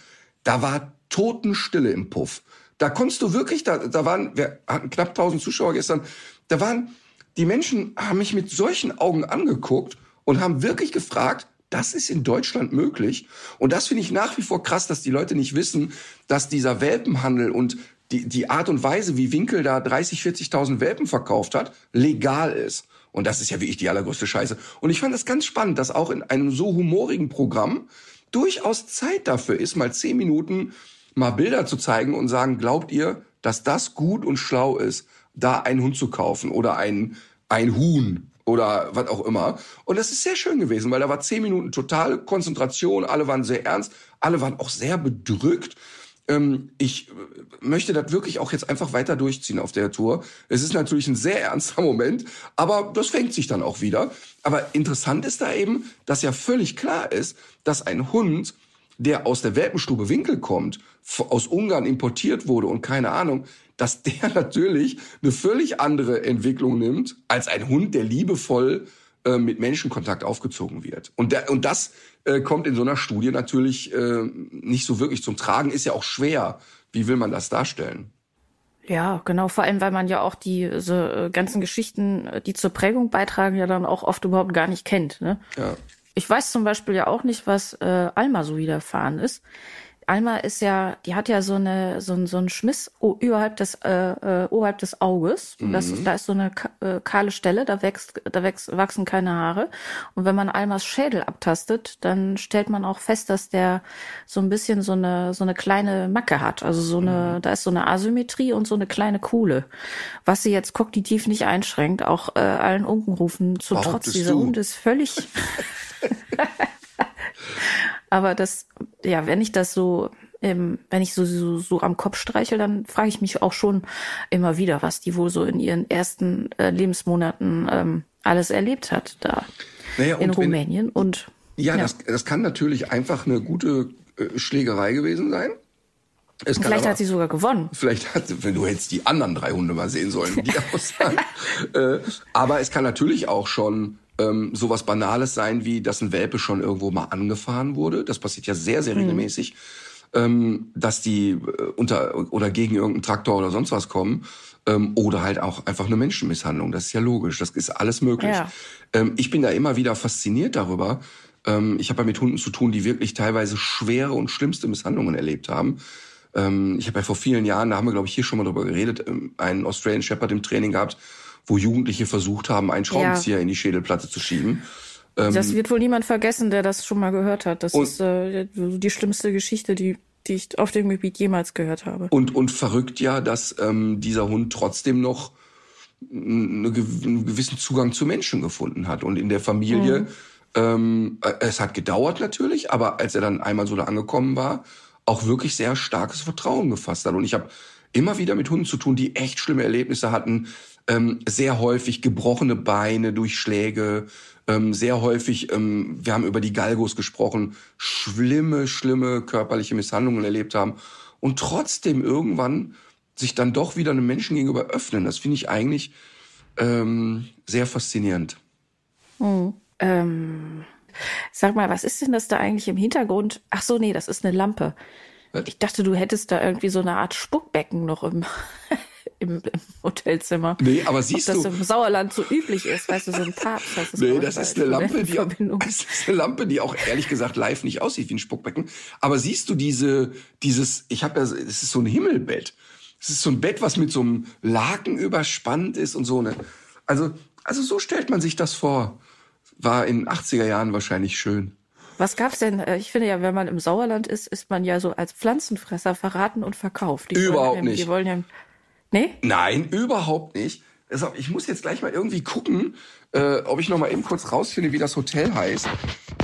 Da war Totenstille im Puff. Da konntest du wirklich, da, da waren, wir hatten knapp 1000 Zuschauer gestern, da waren, die Menschen haben mich mit solchen Augen angeguckt und haben wirklich gefragt, das ist in Deutschland möglich. Und das finde ich nach wie vor krass, dass die Leute nicht wissen, dass dieser Welpenhandel und die, die Art und Weise, wie Winkel da 30, 40.000 Welpen verkauft hat, legal ist. Und das ist ja wirklich die allergrößte Scheiße. Und ich fand das ganz spannend, dass auch in einem so humorigen Programm durchaus Zeit dafür ist, mal zehn Minuten mal Bilder zu zeigen und sagen, glaubt ihr, dass das gut und schlau ist, da einen Hund zu kaufen oder ein, ein Huhn oder was auch immer. Und das ist sehr schön gewesen, weil da war zehn Minuten totale Konzentration, alle waren sehr ernst, alle waren auch sehr bedrückt. Ähm, ich möchte das wirklich auch jetzt einfach weiter durchziehen auf der Tour. Es ist natürlich ein sehr ernster Moment, aber das fängt sich dann auch wieder. Aber interessant ist da eben, dass ja völlig klar ist, dass ein Hund der aus der Welpenstube Winkel kommt, aus Ungarn importiert wurde und keine Ahnung, dass *laughs* der natürlich eine völlig andere Entwicklung nimmt als ein Hund, der liebevoll äh, mit Menschenkontakt aufgezogen wird. Und, der, und das äh, kommt in so einer Studie natürlich äh, nicht so wirklich zum Tragen, ist ja auch schwer. Wie will man das darstellen? Ja, genau, vor allem, weil man ja auch diese äh, ganzen Geschichten, äh, die zur Prägung beitragen, ja dann auch oft überhaupt gar nicht kennt. Ne? Ja Ich weiß zum Beispiel ja auch nicht, was äh, Alma so widerfahren ist. Alma ist ja, die hat ja so eine so, ein, so einen Schmiss überhalb des äh, äh, oberhalb des Auges. Mhm. Das, da ist so eine äh, kahle Stelle, da wächst da wächst, wachsen keine Haare. Und wenn man Almas Schädel abtastet, dann stellt man auch fest, dass der so ein bisschen so eine so eine kleine Macke hat. Also so eine, mhm. da ist so eine Asymmetrie und so eine kleine Kuhle, was sie jetzt kognitiv nicht einschränkt. Auch äh, allen Unkenrufen zu Trotz dieser? Hund ist völlig *laughs* *laughs* Aber das, ja, wenn ich das so, ähm, wenn ich so, so, so am Kopf streichel, dann frage ich mich auch schon immer wieder, was die wohl so in ihren ersten äh, Lebensmonaten ähm, alles erlebt hat da naja, in Rumänien. Wenn, und ja, ja, Das, das kann natürlich einfach eine gute äh, Schlägerei gewesen sein. Es vielleicht aber, hat sie sogar gewonnen. Vielleicht hat, wenn du jetzt die anderen drei Hunde mal sehen sollen, wie die *laughs* aussahen. äh, aber es kann natürlich auch schon ähm, sowas Banales sein, wie dass ein Welpe schon irgendwo mal angefahren wurde. Das passiert ja sehr, sehr mhm. regelmäßig. Ähm, dass die äh, unter oder gegen irgendeinen Traktor oder sonst was kommen. Ähm, oder halt auch einfach eine Menschenmisshandlung. Das ist ja logisch. Das ist alles möglich. Ja. Ähm, ich bin da immer wieder fasziniert darüber. Ähm, ich habe ja mit Hunden zu tun, die wirklich teilweise schwere und schlimmste Misshandlungen erlebt haben. Ähm, ich habe ja vor vielen Jahren, da haben wir, glaube ich, hier schon mal drüber geredet, ähm, einen Australian Shepherd im Training gehabt, wo Jugendliche versucht haben, einen Schraubenzieher ja. in die Schädelplatte zu schieben. Ähm, das wird wohl niemand vergessen, der das schon mal gehört hat. Das ist äh, die schlimmste Geschichte, die die ich auf dem Gebiet jemals gehört habe. Und, und verrückt ja, dass ähm, dieser Hund trotzdem noch eine, einen gewissen Zugang zu Menschen gefunden hat. Und in der Familie, mhm. ähm, äh, es hat gedauert natürlich, aber als er dann einmal so da angekommen war, auch wirklich sehr starkes Vertrauen gefasst hat. Und ich habe immer wieder mit Hunden zu tun, die echt schlimme Erlebnisse hatten, ähm, sehr häufig gebrochene Beine durch Schläge, ähm, sehr häufig, ähm, wir haben über die Galgos gesprochen, schlimme, schlimme körperliche Misshandlungen erlebt haben und trotzdem irgendwann sich dann doch wieder einem Menschen gegenüber öffnen. Das finde ich eigentlich ähm, sehr faszinierend. Mhm. Ähm, sag mal, was ist denn das da eigentlich im Hintergrund? Ach so, nee, das ist eine Lampe. Was? Ich dachte, du hättest da irgendwie so eine Art Spuckbecken noch im im, im Hotelzimmer. Nee, aber siehst Ob du. das im Sauerland so üblich ist, weißt du, so ein Papst. Das ist nee, das ist eine Lampe, die, *laughs* *laughs* das ist eine Lampe, die auch ehrlich gesagt live nicht aussieht wie ein Spuckbecken. Aber siehst du diese, dieses, ich habe ja, es ist so ein Himmelbett. Es ist so ein Bett, was mit so einem Laken überspannt ist und so eine. Also, also so stellt man sich das vor. War in 80er Jahren wahrscheinlich schön. Was gab's denn? Äh, ich finde ja, wenn man im Sauerland ist, ist man ja so als Pflanzenfresser verraten und verkauft. Die Überhaupt ja, nicht. Die wollen ja Nee? Nein, überhaupt nicht. Deshalb, ich muss jetzt gleich mal irgendwie gucken, äh, ob ich noch mal eben kurz rausfinde, wie das Hotel heißt.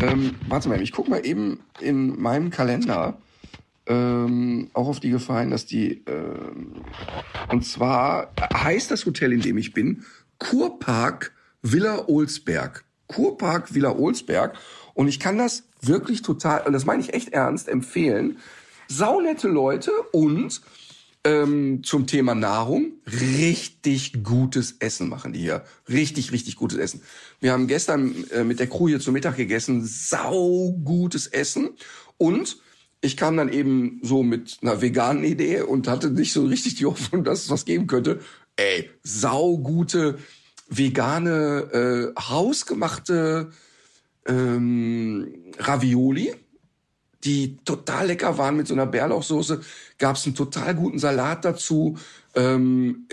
Ähm, warte mal, ich guck mal eben in meinem Kalender. Ähm, auch auf die Gefahr dass die ähm, und zwar heißt das Hotel, in dem ich bin, Kurpark Villa Olsberg. Kurpark Villa Olsberg und ich kann das wirklich total, und das meine ich echt ernst, empfehlen. Saunette Leute und ähm, zum Thema Nahrung. Richtig gutes Essen machen die hier. Richtig, richtig gutes Essen. Wir haben gestern äh, mit der Crew hier zu Mittag gegessen. Sau gutes Essen. Und ich kam dann eben so mit einer veganen Idee und hatte nicht so richtig die Hoffnung, dass es was geben könnte. Ey, saugute vegane, äh, hausgemachte ähm, Ravioli die total lecker waren mit so einer Bärlauchsoße. Gab es einen total guten Salat dazu. Ähm,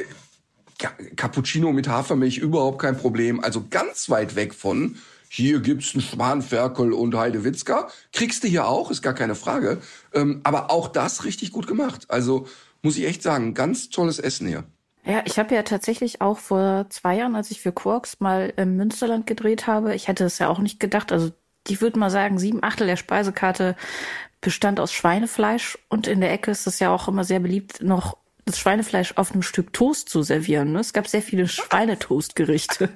Cappuccino mit Hafermilch überhaupt kein Problem. Also ganz weit weg von hier gibt's einen Schwanferkel und Heidewitzka. Kriegst du hier auch, ist gar keine Frage. Ähm, aber auch das richtig gut gemacht. Also muss ich echt sagen, ganz tolles Essen hier. Ja, ich habe ja tatsächlich auch vor zwei Jahren, als ich für Quarks mal im Münsterland gedreht habe, ich hätte es ja auch nicht gedacht, also ich würde mal sagen, sieben Achtel der Speisekarte bestand aus Schweinefleisch und in der Ecke ist es ja auch immer sehr beliebt, noch das Schweinefleisch auf einem Stück Toast zu servieren. Ne? Es gab sehr viele Schweinetoastgerichte.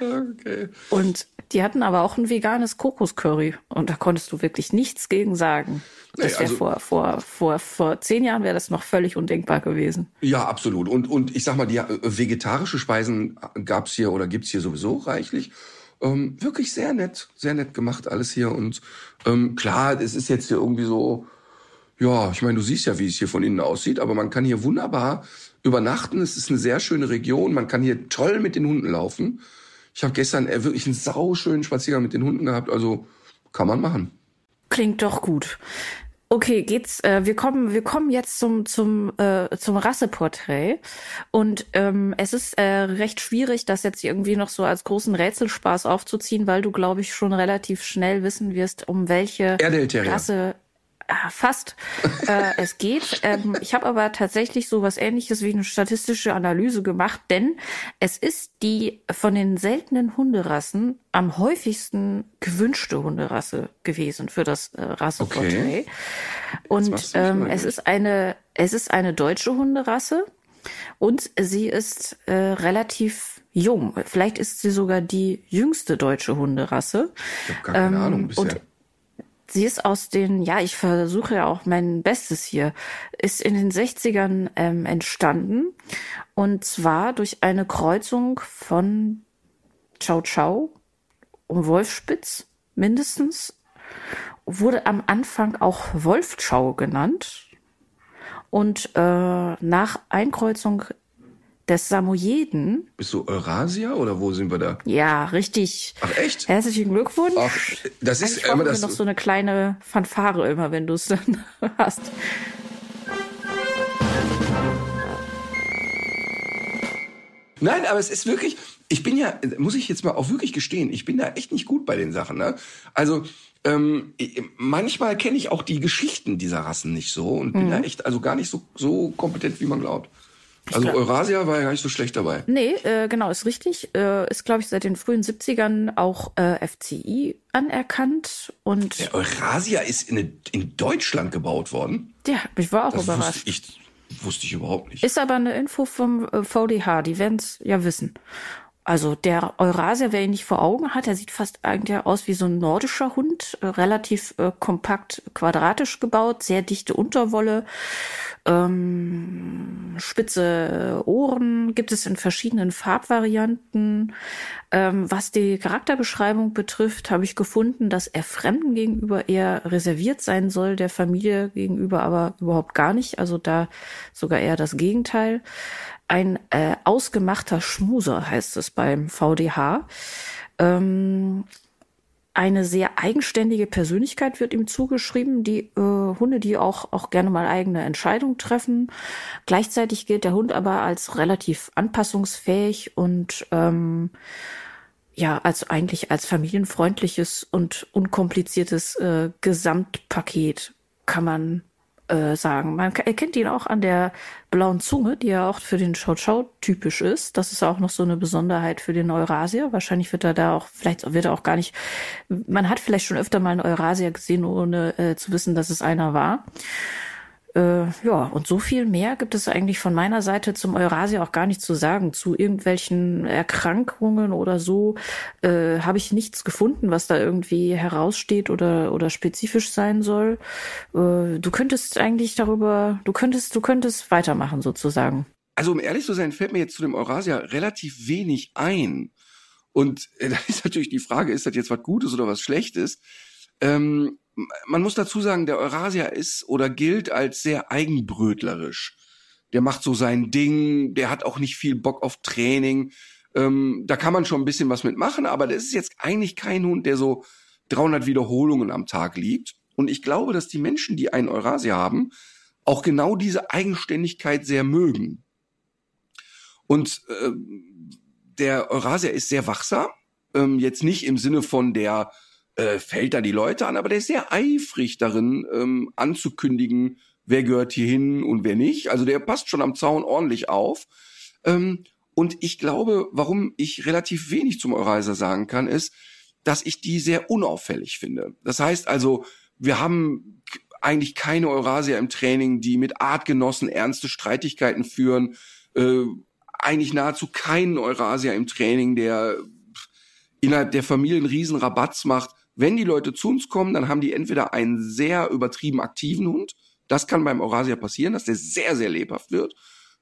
okay. Und die hatten aber auch ein veganes Kokoscurry und da konntest du wirklich nichts gegen sagen. Das wäre also, vor, vor, vor, vor zehn Jahren wäre das noch völlig undenkbar gewesen. Ja, absolut. Und, und ich sag mal, die äh, vegetarische Speisen gab's hier oder gibt's hier sowieso reichlich. Ähm, wirklich sehr nett, sehr nett gemacht alles hier. Und ähm, klar, es ist jetzt hier irgendwie so, ja, ich meine, du siehst ja, wie es hier von innen aussieht, aber man kann hier wunderbar übernachten. Es ist eine sehr schöne Region. Man kann hier toll mit den Hunden laufen. Ich habe gestern äh, wirklich einen sauschönen Spaziergang mit den Hunden gehabt. Also kann man machen. Klingt doch gut. Okay, geht's. Äh, wir kommen, wir kommen jetzt zum zum äh, zum Rasseporträt und ähm, es ist äh, recht schwierig, das jetzt irgendwie noch so als großen Rätselspaß aufzuziehen, weil du, glaube ich, schon relativ schnell wissen wirst, um welche Rasse fast. *laughs* äh, es geht. Ähm, ich habe aber tatsächlich so was ähnliches wie eine statistische Analyse gemacht, denn es ist die von den seltenen Hunderassen am häufigsten gewünschte Hunderasse gewesen für das äh, Rasseporträt. Okay. Und ähm, es ist eine, es ist eine deutsche Hunderasse und sie ist äh, relativ jung. Vielleicht ist sie sogar die jüngste deutsche Hunderasse. Ich habe gar keine ähm, Ahnung bisher. Sie ist aus den, ja, ich versuche ja auch mein Bestes hier, ist in den 60ern ähm, entstanden und zwar durch eine Kreuzung von Chow Chow und Wolfspitz mindestens. Wurde am Anfang auch Wolfschau genannt und äh, nach Einkreuzung des Samoyeden. Bist du Eurasia oder wo sind wir da? Ja, richtig. Ach echt? Herzlichen Glückwunsch. Ach, das ist immer das. noch so eine kleine Fanfare immer, wenn du es dann *laughs* hast. Nein, aber es ist wirklich, ich bin ja, muss ich jetzt mal auch wirklich gestehen, ich bin da echt nicht gut bei den Sachen. Ne? Also ähm, manchmal kenne ich auch die Geschichten dieser Rassen nicht so und bin mhm. da echt also gar nicht so, so kompetent, wie man glaubt. Also Eurasia war ja gar nicht so schlecht dabei. Nee, äh, genau, ist richtig. Äh, ist, glaube ich, seit den frühen 70ern auch äh, FCI anerkannt. Und Der Eurasia ist in, in Deutschland gebaut worden? Ja, ich war auch das überrascht. Wusste ich, wusste ich überhaupt nicht. Ist aber eine Info vom äh, VDH, die werden es ja wissen. Also der Eurasia, wer ihn nicht vor Augen hat, der sieht fast eigentlich aus wie so ein nordischer Hund, äh, relativ äh, kompakt quadratisch gebaut, sehr dichte Unterwolle, ähm, spitze Ohren, gibt es in verschiedenen Farbvarianten. Ähm, was die Charakterbeschreibung betrifft, habe ich gefunden, dass er Fremden gegenüber eher reserviert sein soll, der Familie gegenüber aber überhaupt gar nicht. Also da sogar eher das Gegenteil ein äh, ausgemachter Schmuser, heißt es beim VDH. Ähm, eine sehr eigenständige Persönlichkeit wird ihm zugeschrieben. Die äh, Hunde, die auch, auch gerne mal eigene Entscheidungen treffen. Gleichzeitig gilt der Hund aber als relativ anpassungsfähig und ähm, ja, als eigentlich als familienfreundliches und unkompliziertes äh, Gesamtpaket kann man äh, sagen. Man erkennt ihn auch an der blauen Zunge, die ja auch für den Chow Chow typisch ist. Das ist auch noch so eine Besonderheit für den Eurasier. Wahrscheinlich wird er da auch, vielleicht wird er auch gar nicht, man hat vielleicht schon öfter mal einen Eurasier gesehen, ohne äh, zu wissen, dass es einer war. Äh, ja, und so viel mehr gibt es eigentlich von meiner Seite zum Eurasia auch gar nicht zu sagen. Zu irgendwelchen Erkrankungen oder so äh, habe ich nichts gefunden, was da irgendwie heraussteht oder, oder spezifisch sein soll. Äh, du könntest eigentlich darüber, du könntest, du könntest weitermachen sozusagen. Also um ehrlich zu sein, fällt mir jetzt zu dem Eurasia relativ wenig ein. Und äh, *laughs* da ist natürlich die Frage, ist das jetzt was Gutes oder was Schlechtes? Ähm, man muss dazu sagen, der Eurasia ist oder gilt als sehr eigenbrötlerisch. Der macht so sein Ding, der hat auch nicht viel Bock auf Training. Ähm, da kann man schon ein bisschen was mitmachen, aber das ist jetzt eigentlich kein Hund, der so 300 Wiederholungen am Tag liegt. Und ich glaube, dass die Menschen, die einen Eurasia haben, auch genau diese Eigenständigkeit sehr mögen. Und äh, der Eurasia ist sehr wachsam, ähm, jetzt nicht im Sinne von der äh, fällt da die Leute an, aber der ist sehr eifrig darin, ähm, anzukündigen, wer gehört hier hin und wer nicht. Also der passt schon am Zaun ordentlich auf. Ähm, und ich glaube, warum ich relativ wenig zum Eurasia sagen kann, ist, dass ich die sehr unauffällig finde. Das heißt also, wir haben eigentlich keine Eurasia im Training, die mit Artgenossen ernste Streitigkeiten führen. Äh, eigentlich nahezu keinen Eurasia im Training, der innerhalb der Familien riesen Rabatz macht. Wenn die Leute zu uns kommen, dann haben die entweder einen sehr übertrieben aktiven Hund. Das kann beim Eurasia passieren, dass der sehr, sehr lebhaft wird.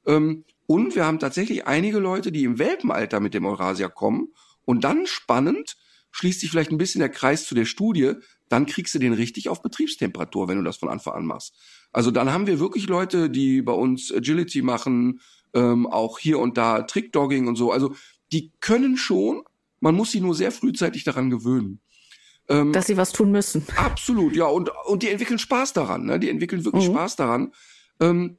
Ähm, und wir haben tatsächlich einige Leute, die im Welpenalter mit dem Eurasia kommen. Und dann spannend, schließt sich vielleicht ein bisschen der Kreis zu der Studie, dann kriegst du den richtig auf Betriebstemperatur, wenn du das von Anfang an machst. Also dann haben wir wirklich Leute, die bei uns Agility machen, ähm, auch hier und da Trickdogging und so. Also die können schon Man muss sie nur sehr frühzeitig daran gewöhnen. Ähm, Dass sie was tun müssen. *laughs* Absolut, ja. Und, und die entwickeln Spaß daran. Ne? Die entwickeln wirklich mhm. Spaß daran. Ähm,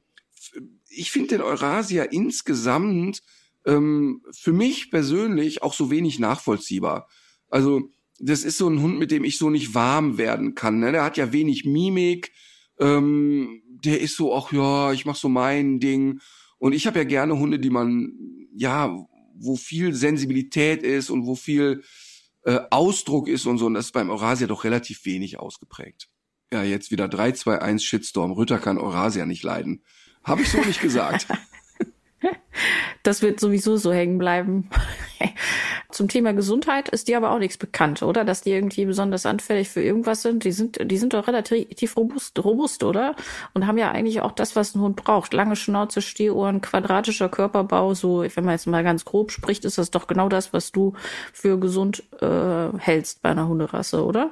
ich finde den Eurasia insgesamt ähm, für mich persönlich auch so wenig nachvollziehbar. Also das ist so ein Hund, mit dem ich so nicht warm werden kann. Ne? Der hat ja wenig Mimik. Ähm, der ist so, ach ja, ich mach so mein Ding. Und ich habe ja gerne Hunde, die man, ja, wo viel Sensibilität ist und wo viel äh, Ausdruck ist und so. Und das ist beim Eurasia doch relativ wenig ausgeprägt. Ja, jetzt wieder 3, 2, 1 Shitstorm. Rütter kann Eurasia nicht leiden. Habe ich so nicht gesagt. *laughs* Das wird sowieso so hängen bleiben. *laughs* Zum Thema Gesundheit ist dir aber auch nichts bekannt, oder? Dass die irgendwie besonders anfällig für irgendwas sind. Die sind, die sind doch relativ robust, robust, oder? Und haben ja eigentlich auch das, was ein Hund braucht. Lange Schnauze, Stehohren, quadratischer Körperbau. So, wenn man jetzt mal ganz grob spricht, ist das doch genau das, was du für gesund äh, hältst bei einer Hunderasse, oder?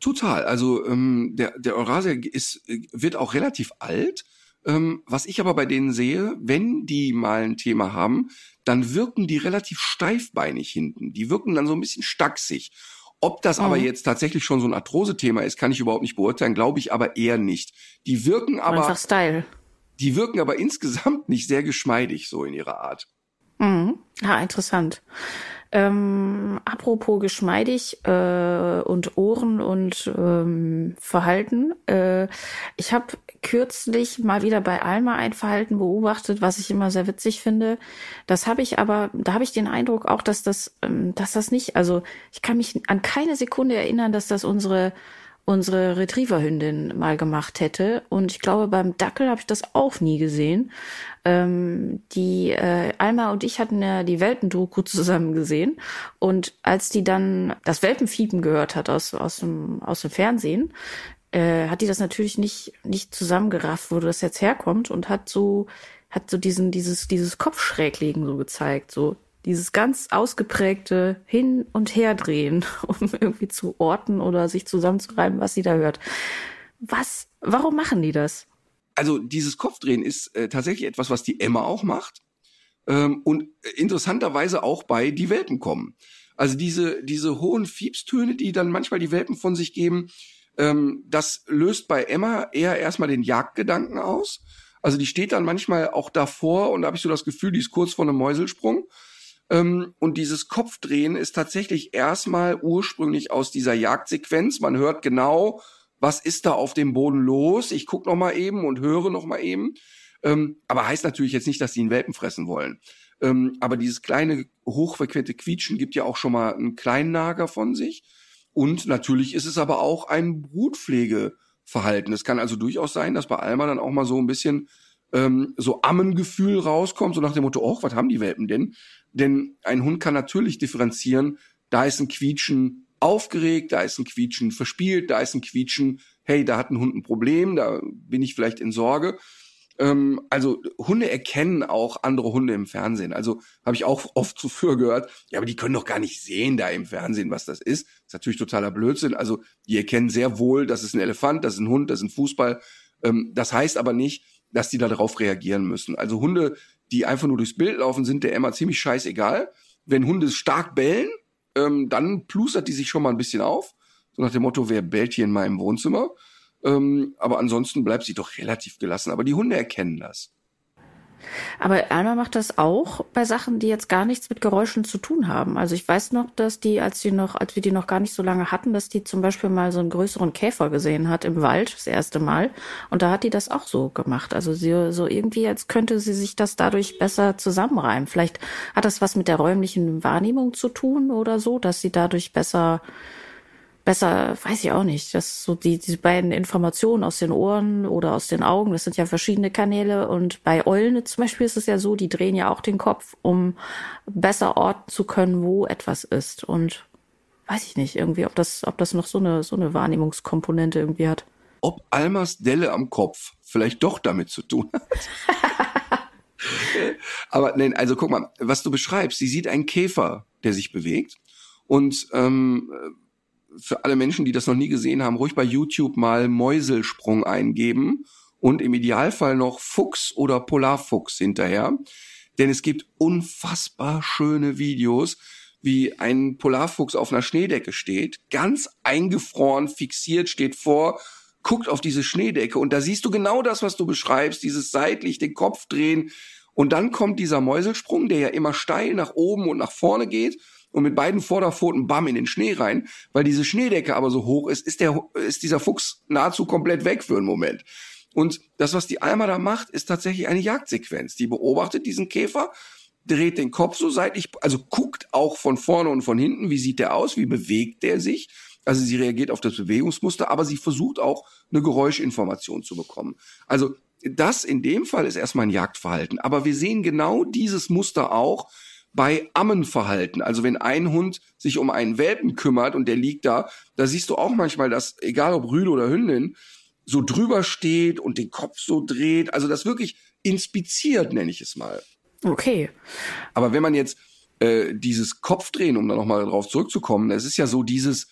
Total. Also ähm, der, der Eurasia ist, wird auch relativ alt ähm, was ich aber bei denen sehe, wenn die mal ein Thema haben, dann wirken die relativ steifbeinig hinten. Die wirken dann so ein bisschen stacksig. Ob das mhm. aber jetzt tatsächlich schon so ein Arthrose-Thema ist, kann ich überhaupt nicht beurteilen, glaube ich aber eher nicht. Die wirken aber. Einfach Style. Die wirken aber *laughs* insgesamt nicht sehr geschmeidig so in ihrer Art. Mhm. Ja, interessant. Ähm, apropos geschmeidig äh, und Ohren und ähm, Verhalten. Äh, ich habe kürzlich mal wieder bei Alma ein Verhalten beobachtet, was ich immer sehr witzig finde. Das habe ich aber, da habe ich den Eindruck auch, dass das, ähm, dass das nicht, also ich kann mich an keine Sekunde erinnern, dass das unsere unsere Retrieverhündin mal gemacht hätte. Und ich glaube, beim Dackel habe ich das auch nie gesehen. Ähm, die äh, Alma und ich hatten ja die Welpendoku *laughs* zusammen gesehen. Und als die dann das Welpenfiepen gehört hat aus, aus, dem, aus dem Fernsehen, äh, hat die das natürlich nicht, nicht zusammengerafft, wo das jetzt herkommt und hat so, hat so diesen, dieses, dieses Kopfschräglegen so gezeigt. So, dieses ganz ausgeprägte Hin- und Herdrehen, *laughs* um irgendwie zu orten oder sich zusammenzureiben, was sie da hört. Was, warum machen die das? Also dieses Kopfdrehen ist äh, tatsächlich etwas, was die Emma auch macht ähm, und interessanterweise auch bei die Welpen kommen. Also diese, diese hohen Fiepstöne, die dann manchmal die Welpen von sich geben, ähm, das löst bei Emma eher erstmal den Jagdgedanken aus. Also die steht dann manchmal auch davor und da habe ich so das Gefühl, die ist kurz vor einem Mäuselsprung und dieses Kopfdrehen ist tatsächlich erstmal ursprünglich aus dieser Jagdsequenz. Man hört genau, was ist da auf dem Boden los. Ich gucke noch mal eben und höre noch mal eben. Ähm, aber heißt natürlich jetzt nicht, dass sie einen Welpen fressen wollen. Ähm, aber dieses kleine, hochfrequente Quietschen gibt ja auch schon mal einen kleinen Nager von sich. Und natürlich ist es aber auch ein Brutpflegeverhalten. Es kann also durchaus sein, dass bei Alma dann auch mal so ein bisschen ähm, so Ammengefühl rauskommt, so nach dem Motto, oh, was haben die Welpen denn? Denn ein Hund kann natürlich differenzieren, da ist ein Quietschen aufgeregt, da ist ein Quietschen verspielt, da ist ein Quietschen, hey, da hat ein Hund ein Problem, da bin ich vielleicht in Sorge. Ähm, also Hunde erkennen auch andere Hunde im Fernsehen. Also habe ich auch oft zuvor gehört, ja, aber die können doch gar nicht sehen da im Fernsehen, was das ist. Das ist natürlich totaler Blödsinn. Also die erkennen sehr wohl, das ist ein Elefant, das ist ein Hund, das ist ein Fußball. Ähm, das heißt aber nicht, dass die darauf reagieren müssen. Also Hunde die einfach nur durchs Bild laufen, sind der Emma ziemlich scheißegal. Wenn Hunde stark bellen, ähm, dann plustert die sich schon mal ein bisschen auf. So nach dem Motto, wer bellt hier in meinem Wohnzimmer? Ähm, aber ansonsten bleibt sie doch relativ gelassen. Aber die Hunde erkennen das. Aber Alma macht das auch bei Sachen, die jetzt gar nichts mit Geräuschen zu tun haben. Also ich weiß noch, dass die, als die noch, als wir die noch gar nicht so lange hatten, dass die zum Beispiel mal so einen größeren Käfer gesehen hat im Wald, das erste Mal. Und da hat die das auch so gemacht. Also sie, so irgendwie, als könnte sie sich das dadurch besser zusammenreimen. Vielleicht hat das was mit der räumlichen Wahrnehmung zu tun oder so, dass sie dadurch besser besser, weiß ich auch nicht, dass so die, diese beiden Informationen aus den Ohren oder aus den Augen, das sind ja verschiedene Kanäle und bei Eulen zum Beispiel ist es ja so, die drehen ja auch den Kopf, um besser orten zu können, wo etwas ist und weiß ich nicht, irgendwie, ob das, ob das noch so eine, so eine Wahrnehmungskomponente irgendwie hat. Ob Almas Delle am Kopf vielleicht doch damit zu tun hat. *laughs* Aber nein, also guck mal, was du beschreibst, sie sieht einen Käfer, der sich bewegt und ähm, für alle Menschen, die das noch nie gesehen haben, ruhig bei YouTube mal Mäuselsprung eingeben und im Idealfall noch Fuchs oder Polarfuchs hinterher. Denn es gibt unfassbar schöne Videos, wie ein Polarfuchs auf einer Schneedecke steht, ganz eingefroren, fixiert, steht vor, guckt auf diese Schneedecke und da siehst du genau das, was du beschreibst, dieses seitlich den Kopf drehen und dann kommt dieser Mäuselsprung, der ja immer steil nach oben und nach vorne geht und mit beiden Vorderpfoten bam in den Schnee rein, weil diese Schneedecke aber so hoch ist, ist der ist dieser Fuchs nahezu komplett weg für einen Moment. Und das, was die Alma da macht, ist tatsächlich eine Jagdsequenz. Die beobachtet diesen Käfer, dreht den Kopf so seitlich, also guckt auch von vorne und von hinten, wie sieht der aus, wie bewegt der sich. Also sie reagiert auf das Bewegungsmuster, aber sie versucht auch eine Geräuschinformation zu bekommen. Also das in dem Fall ist erstmal ein Jagdverhalten. Aber wir sehen genau dieses Muster auch bei Ammenverhalten. Also wenn ein Hund sich um einen Welpen kümmert und der liegt da, da siehst du auch manchmal, dass, egal ob Rüde oder Hündin, so drüber steht und den Kopf so dreht. Also das wirklich inspiziert, nenne ich es mal. Okay. Aber wenn man jetzt äh, dieses Kopfdrehen, um da nochmal drauf zurückzukommen, es ist ja so dieses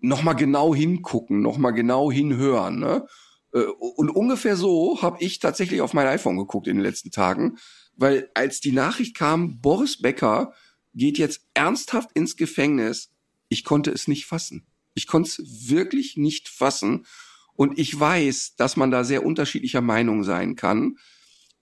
nochmal genau hingucken, nochmal genau hinhören. Ne? Äh, und ungefähr so habe ich tatsächlich auf mein iPhone geguckt in den letzten Tagen, weil als die Nachricht kam, Boris Becker geht jetzt ernsthaft ins Gefängnis, ich konnte es nicht fassen. Ich konnte es wirklich nicht fassen. Und ich weiß, dass man da sehr unterschiedlicher Meinung sein kann.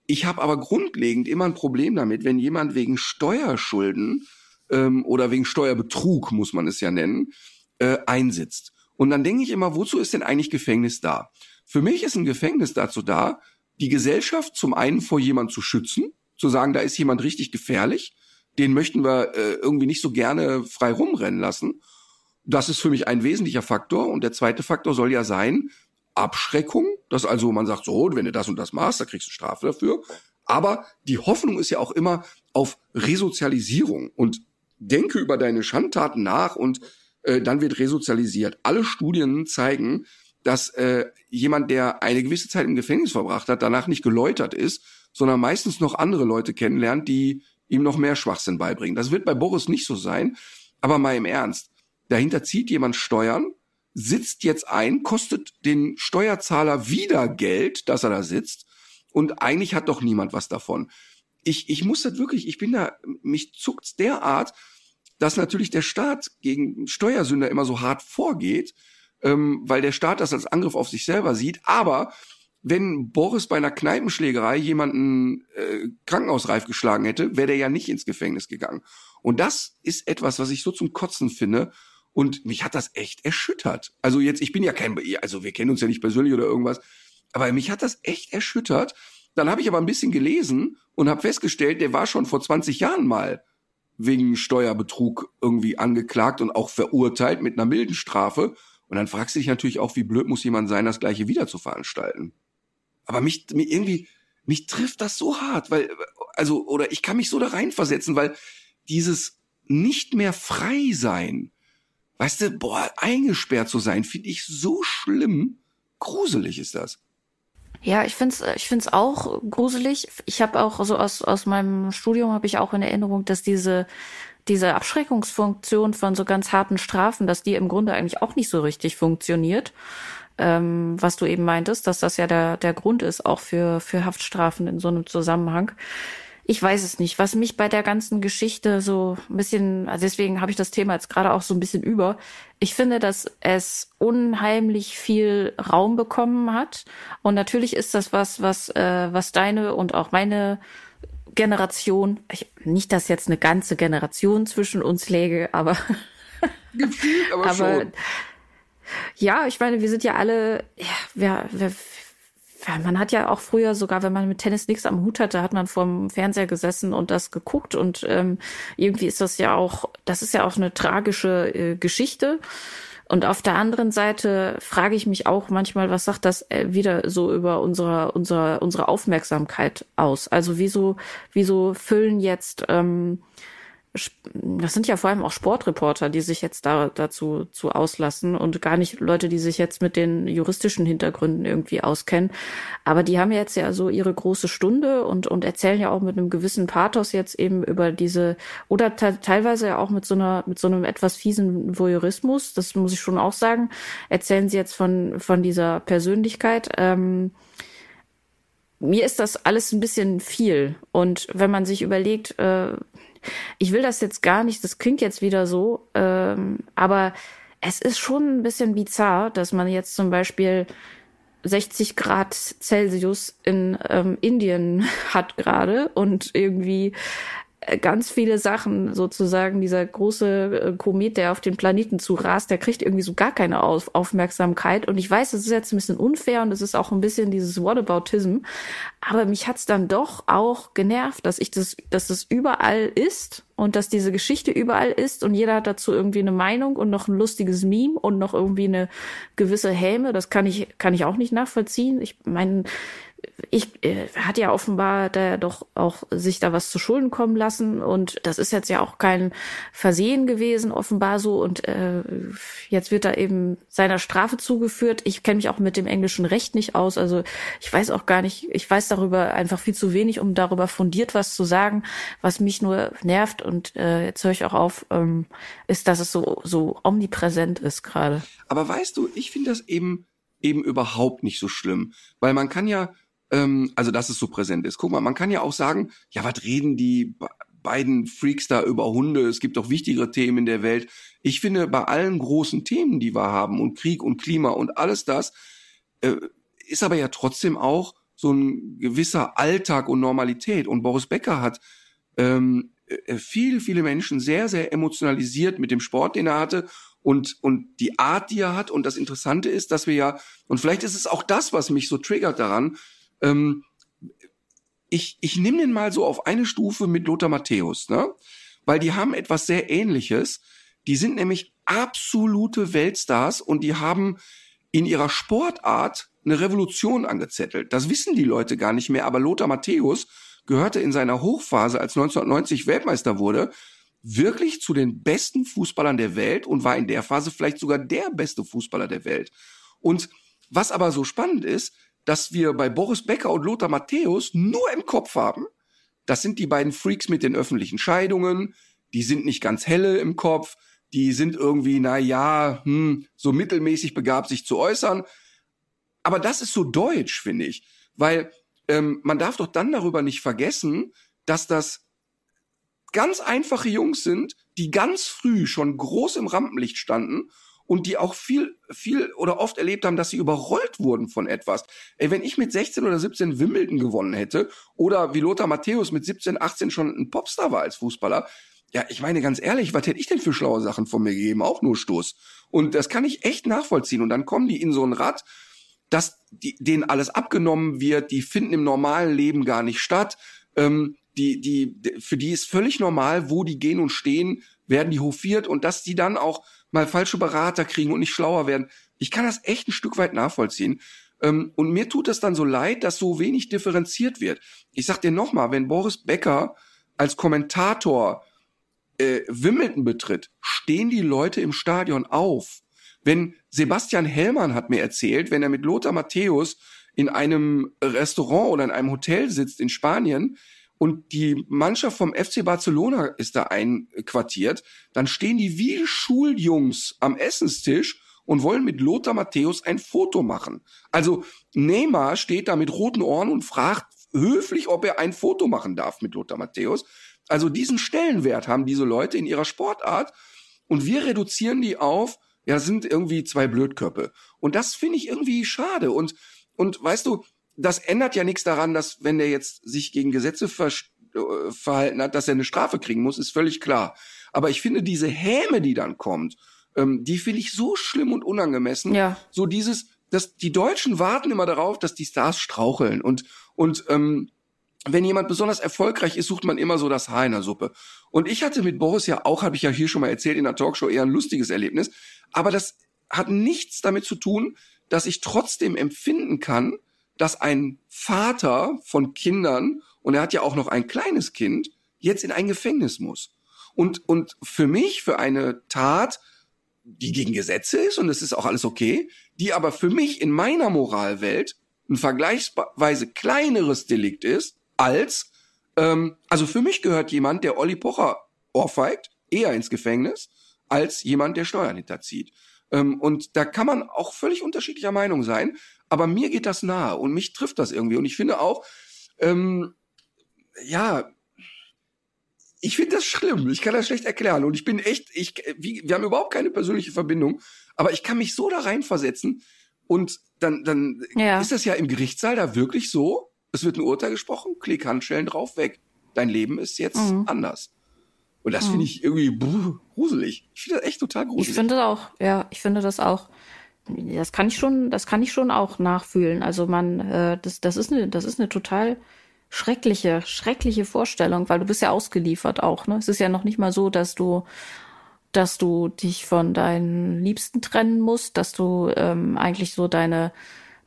Ich habe aber grundlegend immer ein Problem damit, wenn jemand wegen Steuerschulden ähm, oder wegen Steuerbetrug, muss man es ja nennen, äh, einsitzt. Und dann denke ich immer, wozu ist denn eigentlich Gefängnis da? Für mich ist ein Gefängnis dazu da, die Gesellschaft zum einen vor jemand zu schützen, zu sagen, da ist jemand richtig gefährlich, den möchten wir äh, irgendwie nicht so gerne frei rumrennen lassen. Das ist für mich ein wesentlicher Faktor. Und der zweite Faktor soll ja sein, Abschreckung, dass also man sagt, so, wenn du das und das machst, da kriegst du Strafe dafür. Aber die Hoffnung ist ja auch immer auf Resozialisierung und denke über deine Schandtaten nach und äh, dann wird resozialisiert. Alle Studien zeigen, dass äh, jemand, der eine gewisse Zeit im Gefängnis verbracht hat, danach nicht geläutert ist, sondern meistens noch andere Leute kennenlernt, die ihm noch mehr Schwachsinn beibringen. Das wird bei Boris nicht so sein, aber mal im Ernst. Dahinter zieht jemand Steuern, sitzt jetzt ein, kostet den Steuerzahler wieder Geld, dass er da sitzt. Und eigentlich hat doch niemand was davon. Ich, ich muss das wirklich, ich bin da, mich zuckt's derart, dass natürlich der Staat gegen Steuersünder immer so hart vorgeht, ähm, weil der Staat das als Angriff auf sich selber sieht. Aber wenn Boris bei einer Kneipenschlägerei jemanden äh, krankenhausreif geschlagen hätte, wäre der ja nicht ins Gefängnis gegangen. Und das ist etwas, was ich so zum Kotzen finde, und mich hat das echt erschüttert. Also jetzt, ich bin ja kein, also wir kennen uns ja nicht persönlich oder irgendwas, aber mich hat das echt erschüttert. Dann habe ich aber ein bisschen gelesen und habe festgestellt, der war schon vor 20 Jahren mal wegen Steuerbetrug irgendwie angeklagt und auch verurteilt mit einer milden Strafe. Und dann fragst du dich natürlich auch, wie blöd muss jemand sein, das gleiche wieder zu veranstalten. Aber mich, mich irgendwie, mich trifft das so hart, weil, also, oder ich kann mich so da reinversetzen, weil dieses nicht mehr frei sein, Weißt du, boah, eingesperrt zu sein, finde ich so schlimm. Gruselig ist das. Ja, ich find's, ich find's auch gruselig. Ich habe auch so aus aus meinem Studium habe ich auch in Erinnerung, dass diese diese Abschreckungsfunktion von so ganz harten Strafen, dass die im Grunde eigentlich auch nicht so richtig funktioniert. Ähm, was du eben meintest, dass das ja der der Grund ist auch für für Haftstrafen in so einem Zusammenhang ich weiß es nicht, was mich bei der ganzen Geschichte so ein bisschen, also deswegen habe ich das Thema jetzt gerade auch so ein bisschen über. Ich finde, dass es unheimlich viel Raum bekommen hat. Und natürlich ist das was, was, äh, was deine und auch meine Generation, ich, nicht, dass jetzt eine ganze Generation zwischen uns läge, aber, *laughs* Gefühlt, aber, aber schon. Ja, ich meine, wir sind ja alle, ja, wir, wir, man hat ja auch früher sogar, wenn man mit Tennis nichts am Hut hatte, hat man vorm Fernseher gesessen und das geguckt und ähm, irgendwie ist das ja auch, das ist ja auch eine tragische äh, Geschichte. Und auf der anderen Seite frage ich mich auch manchmal, was sagt das äh, wieder so über unsere, unsere, unsere Aufmerksamkeit aus? Also wieso, wieso füllen jetzt ähm, das sind ja vor allem auch Sportreporter, die sich jetzt da dazu zu auslassen und gar nicht Leute, die sich jetzt mit den juristischen Hintergründen irgendwie auskennen. Aber die haben jetzt ja so ihre große Stunde und, und erzählen ja auch mit einem gewissen Pathos jetzt eben über diese oder teilweise ja auch mit so einer, mit so einem etwas fiesen Voyeurismus. Das muss ich schon auch sagen. Erzählen sie jetzt von, von dieser Persönlichkeit. Ähm, mir ist das alles ein bisschen viel. Und wenn man sich überlegt, äh, ich will das jetzt gar nicht, das klingt jetzt wieder so, ähm, aber es ist schon ein bisschen bizarr, dass man jetzt zum Beispiel 60 Grad Celsius in ähm, Indien *laughs* hat gerade und irgendwie ganz viele Sachen sozusagen, dieser große äh, Komet, der auf den Planeten zu rast, der kriegt irgendwie so gar keine Auf Aufmerksamkeit. Und ich weiß, das ist jetzt ein bisschen unfair und es ist auch ein bisschen dieses Whataboutism. Aber mich hat's dann doch auch genervt, dass ich das, dass das überall ist und dass diese Geschichte überall ist und jeder hat dazu irgendwie eine Meinung und noch ein lustiges Meme und noch irgendwie eine gewisse Häme. Das kann ich, kann ich auch nicht nachvollziehen. Ich meine, ich äh, hat ja offenbar da doch auch sich da was zu Schulden kommen lassen und das ist jetzt ja auch kein Versehen gewesen offenbar so und äh, jetzt wird da eben seiner Strafe zugeführt. Ich kenne mich auch mit dem englischen Recht nicht aus, also ich weiß auch gar nicht, ich weiß darüber einfach viel zu wenig, um darüber fundiert was zu sagen. Was mich nur nervt und äh, jetzt höre ich auch auf, ähm, ist, dass es so so omnipräsent ist gerade. Aber weißt du, ich finde das eben eben überhaupt nicht so schlimm, weil man kann ja ähm, also dass es so präsent ist. Guck mal, man kann ja auch sagen, ja, was reden die beiden Freaks da über Hunde? Es gibt doch wichtigere Themen in der Welt. Ich finde, bei allen großen Themen, die wir haben und Krieg und Klima und alles das, äh, ist aber ja trotzdem auch so ein gewisser Alltag und Normalität. Und Boris Becker hat ähm, äh, viele, viele Menschen sehr, sehr emotionalisiert mit dem Sport, den er hatte und, und die Art, die er hat. Und das Interessante ist, dass wir ja, und vielleicht ist es auch das, was mich so triggert daran, ähm, ich, ich nehme den mal so auf eine Stufe mit Lothar Matthäus, ne? Weil die haben etwas sehr ähnliches. Die sind nämlich absolute Weltstars und die haben in ihrer Sportart eine Revolution angezettelt. Das wissen die Leute gar nicht mehr, aber Lothar Matthäus gehörte in seiner Hochphase, als 1990 Weltmeister wurde, wirklich zu den besten Fußballern der Welt und war in der Phase vielleicht sogar der beste Fußballer der Welt. Und was aber so spannend ist, dass wir bei Boris Becker und Lothar Matthäus nur im Kopf haben, das sind die beiden Freaks mit den öffentlichen Scheidungen, die sind nicht ganz helle im Kopf, die sind irgendwie, na ja, hm, so mittelmäßig begabt, sich zu äußern. Aber das ist so deutsch, finde ich, weil ähm, man darf doch dann darüber nicht vergessen, dass das ganz einfache Jungs sind, die ganz früh schon groß im Rampenlicht standen und die auch viel, viel oder oft erlebt haben, dass sie überrollt wurden von etwas. Ey, wenn ich mit 16 oder 17 Wimbledon gewonnen hätte oder wie Lothar Matthäus mit 17, 18 schon ein Popstar war als Fußballer, ja, ich meine ganz ehrlich, was hätte ich denn für schlaue Sachen von mir gegeben? Auch nur Stoß. Und das kann ich echt nachvollziehen. Und dann kommen die in so ein Rad, dass die, denen alles abgenommen wird, die finden im normalen Leben gar nicht statt. Ähm, die, die, für die ist völlig normal, wo die gehen und stehen, werden die hofiert und dass die dann auch mal falsche Berater kriegen und nicht schlauer werden. Ich kann das echt ein Stück weit nachvollziehen. Ähm, und mir tut es dann so leid, dass so wenig differenziert wird. Ich sag dir nochmal, wenn Boris Becker als Kommentator äh, Wimbledon betritt, stehen die Leute im Stadion auf. Wenn Sebastian Hellmann hat mir erzählt, wenn er mit Lothar Matthäus in einem Restaurant oder in einem Hotel sitzt in Spanien, und die Mannschaft vom FC Barcelona ist da einquartiert, dann stehen die wie Schuljungs am Essenstisch und wollen mit Lothar Matthäus ein Foto machen. Also Neymar steht da mit roten Ohren und fragt höflich, ob er ein Foto machen darf mit Lothar Matthäus. Also diesen Stellenwert haben diese Leute in ihrer Sportart und wir reduzieren die auf, ja, sind irgendwie zwei Blödköpfe. Und das finde ich irgendwie schade. Und, und weißt du, das ändert ja nichts daran, dass wenn der jetzt sich gegen Gesetze ver äh, verhalten hat, dass er eine Strafe kriegen muss, ist völlig klar. Aber ich finde diese Häme, die dann kommt, ähm, die finde ich so schlimm und unangemessen. Ja. So dieses, dass die Deutschen warten immer darauf, dass die Stars straucheln und und ähm, wenn jemand besonders erfolgreich ist, sucht man immer so das Haar in der Suppe. Und ich hatte mit Boris ja auch, habe ich ja hier schon mal erzählt in der Talkshow, eher ein lustiges Erlebnis. Aber das hat nichts damit zu tun, dass ich trotzdem empfinden kann, dass ein Vater von Kindern, und er hat ja auch noch ein kleines Kind, jetzt in ein Gefängnis muss. Und, und für mich, für eine Tat, die gegen Gesetze ist, und es ist auch alles okay, die aber für mich in meiner Moralwelt ein vergleichsweise kleineres Delikt ist, als, ähm, also für mich gehört jemand, der Olli Pocher ohrfeigt, eher ins Gefängnis, als jemand, der Steuern hinterzieht. Ähm, und da kann man auch völlig unterschiedlicher Meinung sein. Aber mir geht das nahe und mich trifft das irgendwie. Und ich finde auch, ähm, ja, ich finde das schlimm. Ich kann das schlecht erklären. Und ich bin echt, ich, wie, wir haben überhaupt keine persönliche Verbindung, aber ich kann mich so da reinversetzen. Und dann, dann ja. ist das ja im Gerichtssaal da wirklich so. Es wird ein Urteil gesprochen, klick Handschellen drauf, weg. Dein Leben ist jetzt mhm. anders. Und das mhm. finde ich irgendwie bruh, gruselig. Ich finde das echt total gruselig. Ich finde das auch, ja, ich finde das auch. Das kann ich schon, das kann ich schon auch nachfühlen. Also man, äh, das, das ist eine, das ist eine total schreckliche, schreckliche Vorstellung, weil du bist ja ausgeliefert auch. Ne? Es ist ja noch nicht mal so, dass du, dass du dich von deinen Liebsten trennen musst, dass du ähm, eigentlich so deine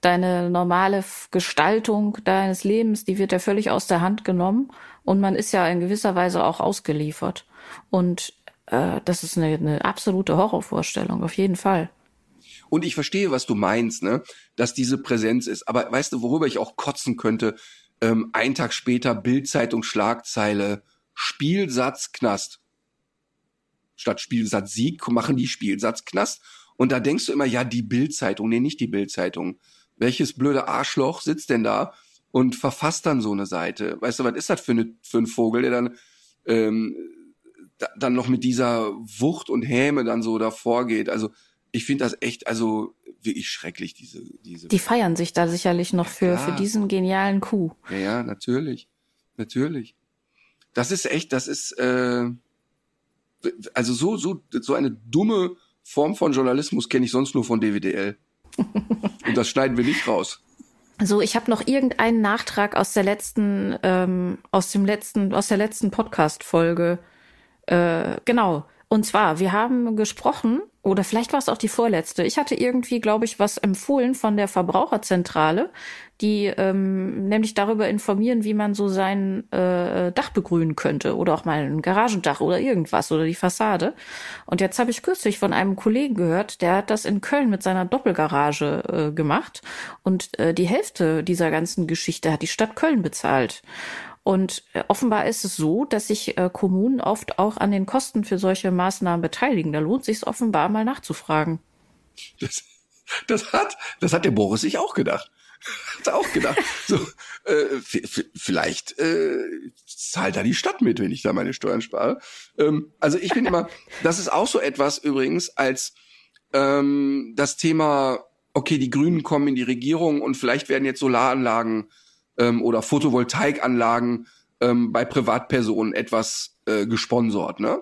deine normale Gestaltung deines Lebens, die wird ja völlig aus der Hand genommen und man ist ja in gewisser Weise auch ausgeliefert. Und äh, das ist eine, eine absolute Horrorvorstellung, auf jeden Fall. Und ich verstehe, was du meinst, ne, dass diese Präsenz ist. Aber weißt du, worüber ich auch kotzen könnte? ähm, ein Tag später Bildzeitung Schlagzeile Spielsatz Knast. Statt Spielsatz Sieg machen die Spielsatz Knast. Und da denkst du immer, ja, die Bildzeitung, nee, nicht die Bildzeitung. Welches blöde Arschloch sitzt denn da und verfasst dann so eine Seite? Weißt du, was ist das für, eine, für ein Vogel, der dann ähm, da, dann noch mit dieser Wucht und Häme dann so davor geht? Also ich finde das echt, also wirklich schrecklich, diese, diese. Die feiern sich da sicherlich noch für, für diesen genialen Coup. Ja, ja, natürlich. Natürlich. Das ist echt, das ist, äh, also so, so, so eine dumme Form von Journalismus kenne ich sonst nur von DWDL. *laughs* Und das schneiden wir nicht raus. So, ich habe noch irgendeinen Nachtrag aus der letzten, ähm, aus dem letzten, aus der letzten Podcast-Folge. Äh, genau. Und zwar, wir haben gesprochen oder vielleicht war es auch die vorletzte. Ich hatte irgendwie, glaube ich, was empfohlen von der Verbraucherzentrale, die ähm, nämlich darüber informieren, wie man so sein äh, Dach begrünen könnte oder auch mal ein Garagendach oder irgendwas oder die Fassade. Und jetzt habe ich kürzlich von einem Kollegen gehört, der hat das in Köln mit seiner Doppelgarage äh, gemacht und äh, die Hälfte dieser ganzen Geschichte hat die Stadt Köln bezahlt. Und äh, offenbar ist es so, dass sich äh, Kommunen oft auch an den Kosten für solche Maßnahmen beteiligen. Da lohnt sich offenbar mal nachzufragen. Das, das hat, das hat der Boris sich auch gedacht. Hat er auch gedacht. *laughs* So, äh, vielleicht äh, zahlt da die Stadt mit, wenn ich da meine Steuern spare. Ähm, also ich bin immer, *laughs* das ist auch so etwas übrigens als ähm, das Thema, okay, die Grünen kommen in die Regierung und vielleicht werden jetzt Solaranlagen ähm, oder Photovoltaikanlagen ähm, bei Privatpersonen etwas äh, gesponsort. Ne?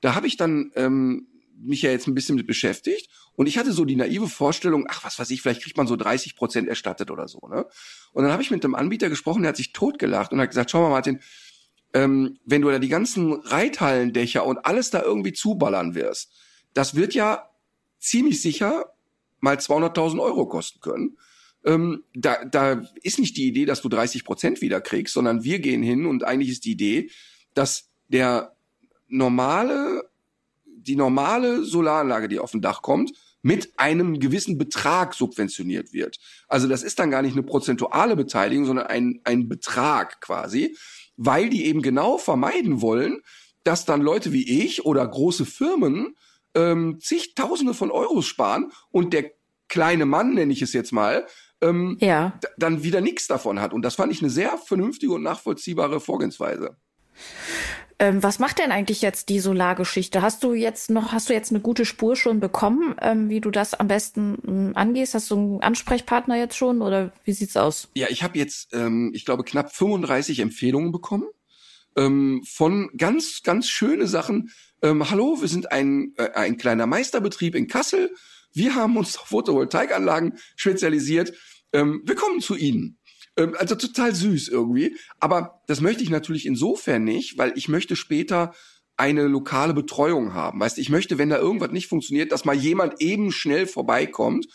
Da habe ich dann ähm, mich ja jetzt ein bisschen mit beschäftigt und ich hatte so die naive Vorstellung, ach was weiß ich, vielleicht kriegt man so 30 Prozent erstattet oder so. Ne? Und dann habe ich mit dem Anbieter gesprochen, der hat sich totgelacht und hat gesagt, schau mal Martin, ähm, wenn du da die ganzen Reithallendächer und alles da irgendwie zuballern wirst, das wird ja ziemlich sicher mal 200.000 Euro kosten können ähm, da, da ist nicht die Idee, dass du 30 Prozent wieder kriegst, sondern wir gehen hin und eigentlich ist die Idee, dass der normale, die normale Solaranlage, die auf dem Dach kommt, mit einem gewissen Betrag subventioniert wird. Also das ist dann gar nicht eine prozentuale Beteiligung, sondern ein, ein Betrag quasi, weil die eben genau vermeiden wollen, dass dann Leute wie ich oder große Firmen ähm, zigtausende von Euros sparen und der kleine Mann, nenne ich es jetzt mal, ähm, ja. dann wieder nichts davon hat. Und das fand ich eine sehr vernünftige und nachvollziehbare Vorgehensweise. Ähm, was macht denn eigentlich jetzt die Solargeschichte? Hast du jetzt noch, hast du jetzt eine gute Spur schon bekommen, ähm, wie du das am besten ähm, angehst? Hast du einen Ansprechpartner jetzt schon oder wie sieht's aus? Ja, ich habe jetzt, ähm, ich glaube, knapp 35 Empfehlungen bekommen ähm, von ganz, ganz schöne Sachen. Ähm, hallo, wir sind ein, äh, ein kleiner Meisterbetrieb in Kassel. Wir haben uns auf Photovoltaikanlagen spezialisiert ähm, wir kommen zu Ihnen. Ähm, also total süß irgendwie. Aber das möchte ich natürlich insofern nicht, weil ich möchte später eine lokale Betreuung haben. Weißt, ich möchte, wenn da irgendwas nicht funktioniert, dass mal jemand eben schnell vorbeikommt.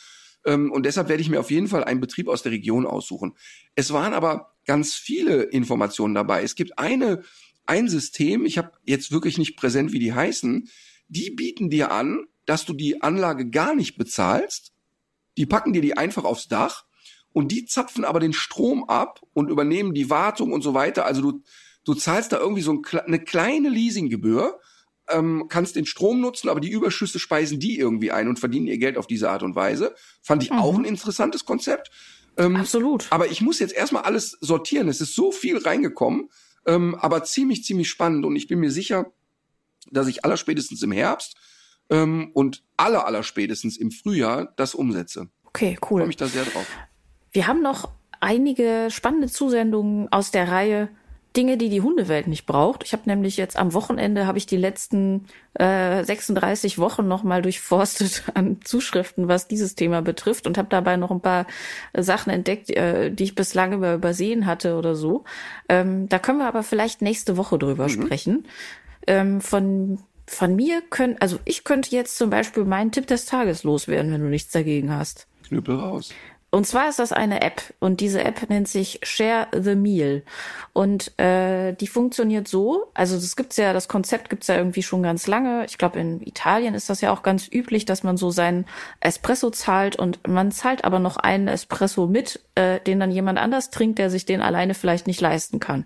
Ähm, und deshalb werde ich mir auf jeden Fall einen Betrieb aus der Region aussuchen. Es waren aber ganz viele Informationen dabei. Es gibt eine, ein System, ich habe jetzt wirklich nicht präsent, wie die heißen, die bieten dir an, dass du die Anlage gar nicht bezahlst. Die packen dir die einfach aufs Dach und die zapfen aber den Strom ab und übernehmen die Wartung und so weiter. Also du, du zahlst da irgendwie so ein, eine kleine Leasinggebühr, ähm, kannst den Strom nutzen, aber die Überschüsse speisen die irgendwie ein und verdienen ihr Geld auf diese Art und Weise. Fand ich mhm. auch ein interessantes Konzept. Ähm, Absolut. Aber ich muss jetzt erstmal alles sortieren. Es ist so viel reingekommen. ähm, aber ziemlich, ziemlich spannend. Und ich bin mir sicher, dass ich allerspätestens im Herbst ähm, und aller, allerspätestens im Frühjahr das umsetze. Okay, Ich cool. freue mich da sehr drauf. Wir haben noch einige spannende Zusendungen aus der Reihe Dinge, die die Hundewelt nicht braucht. Ich habe nämlich jetzt am Wochenende habe ich die letzten äh, 36 Wochen noch mal durchforstet *laughs* an Zuschriften, was dieses Thema betrifft und habe dabei noch ein paar Sachen entdeckt, äh, die ich bislang über übersehen hatte oder so. Ähm, da können wir aber vielleicht nächste Woche drüber sprechen. Ähm, von von mir können, also ich könnte jetzt zum Beispiel meinen Tipp des Tages loswerden, wenn du nichts dagegen hast. Knüppel raus. Und zwar ist das eine App und diese App nennt sich Share the Meal und äh, die funktioniert so, also das gibt's ja, das Konzept gibt's ja irgendwie schon ganz lange. Ich glaube in Italien ist das ja auch ganz üblich, dass man so seinen Espresso zahlt und man zahlt aber noch einen Espresso mit, äh, den dann jemand anders trinkt, der sich den alleine vielleicht nicht leisten kann.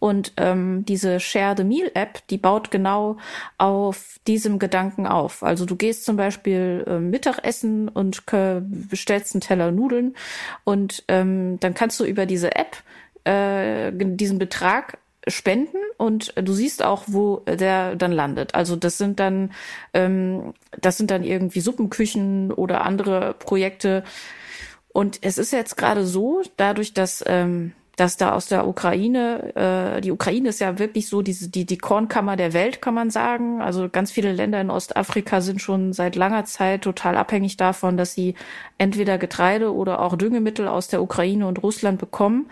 Und ähm, diese Share the Meal App, die baut genau auf diesem Gedanken auf. Also du gehst zum Beispiel äh, Mittagessen und bestellst einen Teller Nudeln und ähm, dann kannst du über diese App äh, diesen Betrag spenden und du siehst auch, wo der dann landet. Also das sind dann ähm, das sind dann irgendwie Suppenküchen oder andere Projekte. Und es ist jetzt gerade so, dadurch, dass ähm, dass da aus der Ukraine, äh, die Ukraine ist ja wirklich so diese die die Kornkammer der Welt, kann man sagen. Also ganz viele Länder in Ostafrika sind schon seit langer Zeit total abhängig davon, dass sie entweder Getreide oder auch Düngemittel aus der Ukraine und Russland bekommen.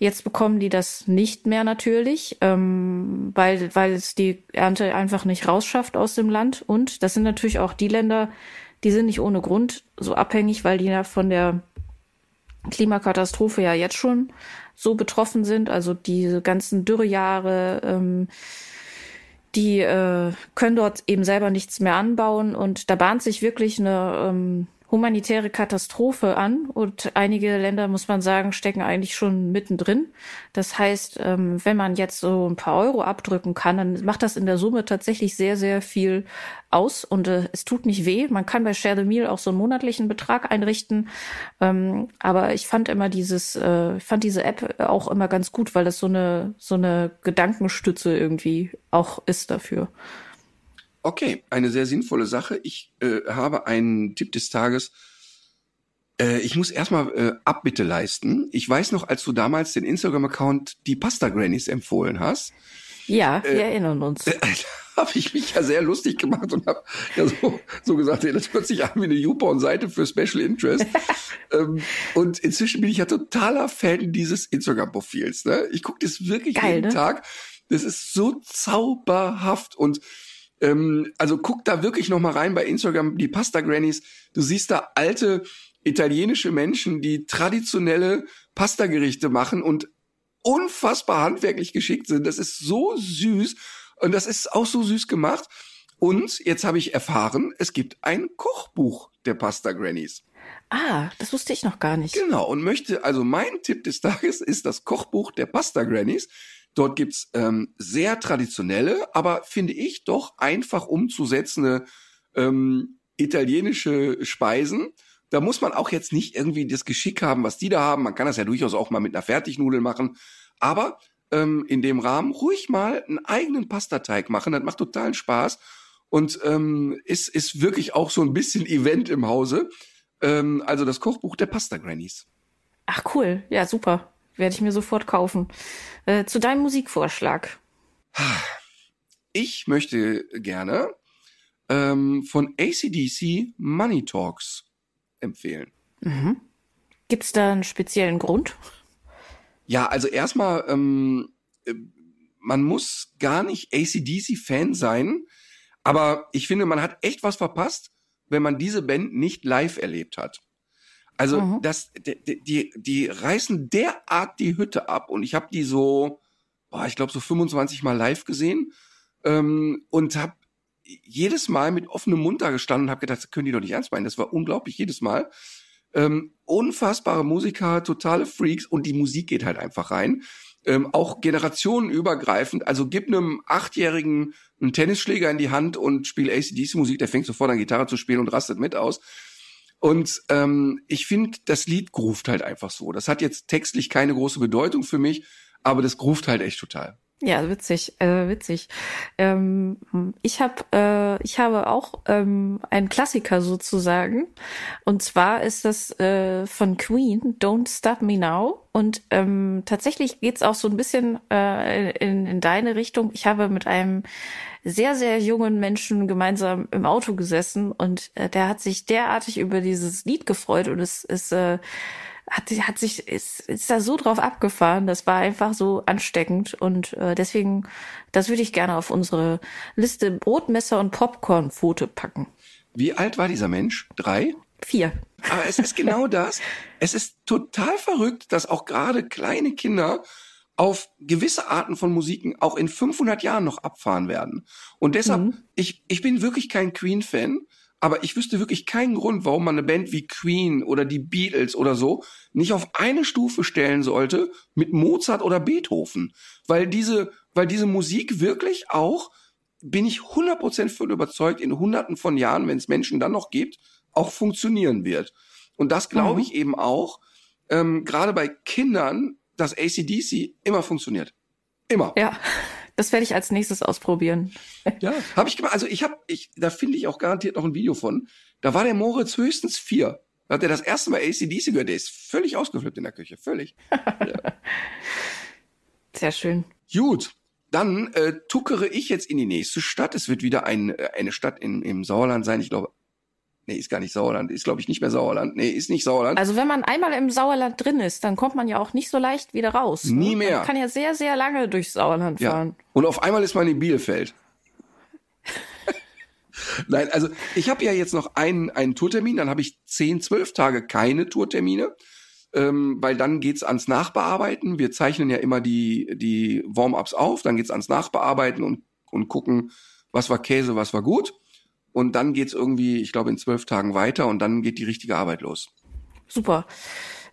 Jetzt bekommen die das nicht mehr natürlich, ähm, weil, weil es die Ernte einfach nicht rausschafft aus dem Land. Und das sind natürlich auch die Länder, die sind nicht ohne Grund so abhängig, weil die ja von der Klimakatastrophe ja jetzt schon so betroffen sind. Also diese ganzen Dürrejahre, ähm, die äh, können dort eben selber nichts mehr anbauen. Und da bahnt sich wirklich eine ähm, humanitäre Katastrophe an und einige Länder, muss man sagen, stecken eigentlich schon mittendrin. Das heißt, ähm, wenn man jetzt so ein paar Euro abdrücken kann, dann macht das in der Summe tatsächlich sehr, sehr viel aus und äh, es tut nicht weh. Man kann bei Share the Meal auch so einen monatlichen Betrag einrichten, ähm, aber ich fand immer dieses, äh, ich fand diese App auch immer ganz gut, weil das so eine so eine Gedankenstütze irgendwie auch ist dafür. Okay, eine sehr sinnvolle Sache. Ich äh, habe einen Tipp des Tages. Äh, ich muss erstmal äh, Abbitte leisten. Ich weiß noch, als du damals den Instagram-Account die Pasta Grannies empfohlen hast, Ja, wir erinnern uns. äh, *laughs* habe ich mich ja sehr lustig gemacht und habe ja so, so gesagt, das hört sich an wie eine YouPorn-Seite für Special Interest. *laughs* ähm, und inzwischen bin ich ja totaler Fan dieses Instagram-Profils. Ne? Ich gucke das wirklich Geil, jeden ne? Tag. Das ist so zauberhaft und ähm, also guck da wirklich noch mal rein bei Instagram, die Pasta Grannies. Du siehst da alte italienische Menschen, die traditionelle Pastagerichte machen und unfassbar handwerklich geschickt sind. Das ist so süß und das ist auch so süß gemacht. Und jetzt habe ich erfahren, es gibt ein Kochbuch der Pasta Grannies. Ah, das wusste ich noch gar nicht. Genau, und möchte, also mein Tipp des Tages ist das Kochbuch der Pasta Grannies. Dort gibt's ähm, sehr traditionelle, aber finde ich doch einfach umzusetzende ähm, italienische Speisen. Da muss man auch jetzt nicht irgendwie das Geschick haben, was die da haben. Man kann das ja durchaus auch mal mit einer Fertignudel machen. Aber ähm, in dem Rahmen ruhig mal einen eigenen Pastateig machen. Das macht totalen Spaß und ähm, ist, ist wirklich auch so ein bisschen Event im Hause. Ähm, also das Kochbuch der Pasta Grannies. Ach cool, ja super. Werde ich mir sofort kaufen. Äh, zu deinem Musikvorschlag. Ich möchte gerne ähm, von ACDC Money Talks empfehlen. Gibt's da einen speziellen Grund? Ja, also erstmal, ähm, äh, man muss gar nicht ACDC-Fan sein, aber ich finde, man hat echt was verpasst, wenn man diese Band nicht live erlebt hat. Also Mhm. das, die, die, die reißen derart die Hütte ab und ich habe die so, boah, ich glaube so 25 Mal live gesehen ähm, und habe jedes Mal mit offenem Mund da gestanden und habe gedacht, das können die doch nicht ernst meinen. Das war unglaublich jedes Mal. Ähm, unfassbare Musiker, totale Freaks und die Musik geht halt einfach rein. Ähm, auch generationenübergreifend. Also gib einem Achtjährigen einen Tennisschläger in die Hand und spiel ACDC-Musik, der fängt sofort an Gitarre zu spielen und rastet mit aus. Und ähm, ich finde, das Lied groovt halt einfach so. Das hat jetzt textlich keine große Bedeutung für mich, aber das groovt halt echt total. Ja, witzig, äh, witzig. Ähm, ich habe, äh, ich habe auch ähm, einen Klassiker sozusagen, und zwar ist das äh, von Queen, Don't Stop Me Now. Und ähm, tatsächlich geht's auch so ein bisschen äh, in, in deine Richtung. Ich habe mit einem sehr, sehr jungen Menschen gemeinsam im Auto gesessen und äh, der hat sich derartig über dieses Lied gefreut und es ist äh, hat, hat sich, ist, ist da so drauf abgefahren. Das war einfach so ansteckend. Und äh, deswegen, das würde ich gerne auf unsere Liste Brotmesser und Popcorn-Pfote packen. Wie alt war dieser Mensch? Drei? Vier. Aber es ist genau *laughs* das. Es ist total verrückt, dass auch gerade kleine Kinder auf gewisse Arten von Musiken auch in 500 Jahren noch abfahren werden. Und deshalb, mhm. ich, ich bin wirklich kein Queen-Fan, aber ich wüsste wirklich keinen Grund, warum man eine Band wie Queen oder die Beatles oder so nicht auf eine Stufe stellen sollte mit Mozart oder Beethoven. Weil diese, weil diese Musik wirklich auch, bin ich 100% von überzeugt, in hunderten von Jahren, wenn es Menschen dann noch gibt, auch funktionieren wird. Und das glaube mhm. ich eben auch, ähm, gerade bei Kindern, dass ACDC immer funktioniert. Immer. Ja. Das werde ich als nächstes ausprobieren. Ja, habe ich gemacht. Also ich habe, ich, da finde ich auch garantiert noch ein Video von. Da war der Moritz höchstens vier. Da hat er das erste Mal ACDC gehört. Der ist völlig ausgeflippt in der Küche. Völlig. ja. *laughs* Sehr schön. Gut. Dann äh, tuckere ich jetzt in die nächste Stadt. Es wird wieder ein, äh, eine Stadt in, im Sauerland sein. Ich glaube, Nee, ist gar nicht Sauerland. Ist, glaube ich, nicht mehr Sauerland. Nee, ist nicht Sauerland. Also wenn man einmal im Sauerland drin ist, dann kommt man ja auch nicht so leicht wieder raus. Ne? Nie mehr. Man kann ja sehr, sehr lange durchs Sauerland fahren. Ja. Und auf einmal ist man in Bielefeld. *laughs* Nein, also ich habe ja jetzt noch einen, einen Tourtermin, dann habe ich zehn, zwölf Tage keine Tourtermine, ähm, weil dann geht's ans Nachbearbeiten. Wir zeichnen ja immer die, die Warm-ups auf, dann geht's ans Nachbearbeiten und, und gucken, was war Käse, was war gut. Und dann geht's irgendwie, ich glaube, in zwölf Tagen weiter und dann geht die richtige Arbeit los. Super.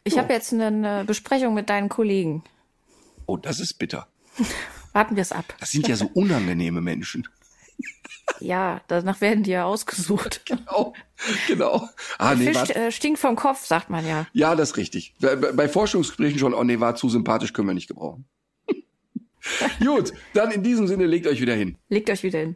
Ich so. habe jetzt eine Besprechung mit deinen Kollegen. Oh, das ist bitter. *laughs* Warten wir es ab. Das sind ja so unangenehme Menschen. Ja, danach werden die ja ausgesucht. *laughs* Genau, genau. Ah, nee, Fisch äh, stinkt vom Kopf, sagt man ja. Ja, das ist richtig. Bei, bei Forschungsgesprächen schon, oh nee, war zu sympathisch, können wir nicht gebrauchen. *laughs* Gut, dann in diesem Sinne, legt euch wieder hin. Legt euch wieder hin.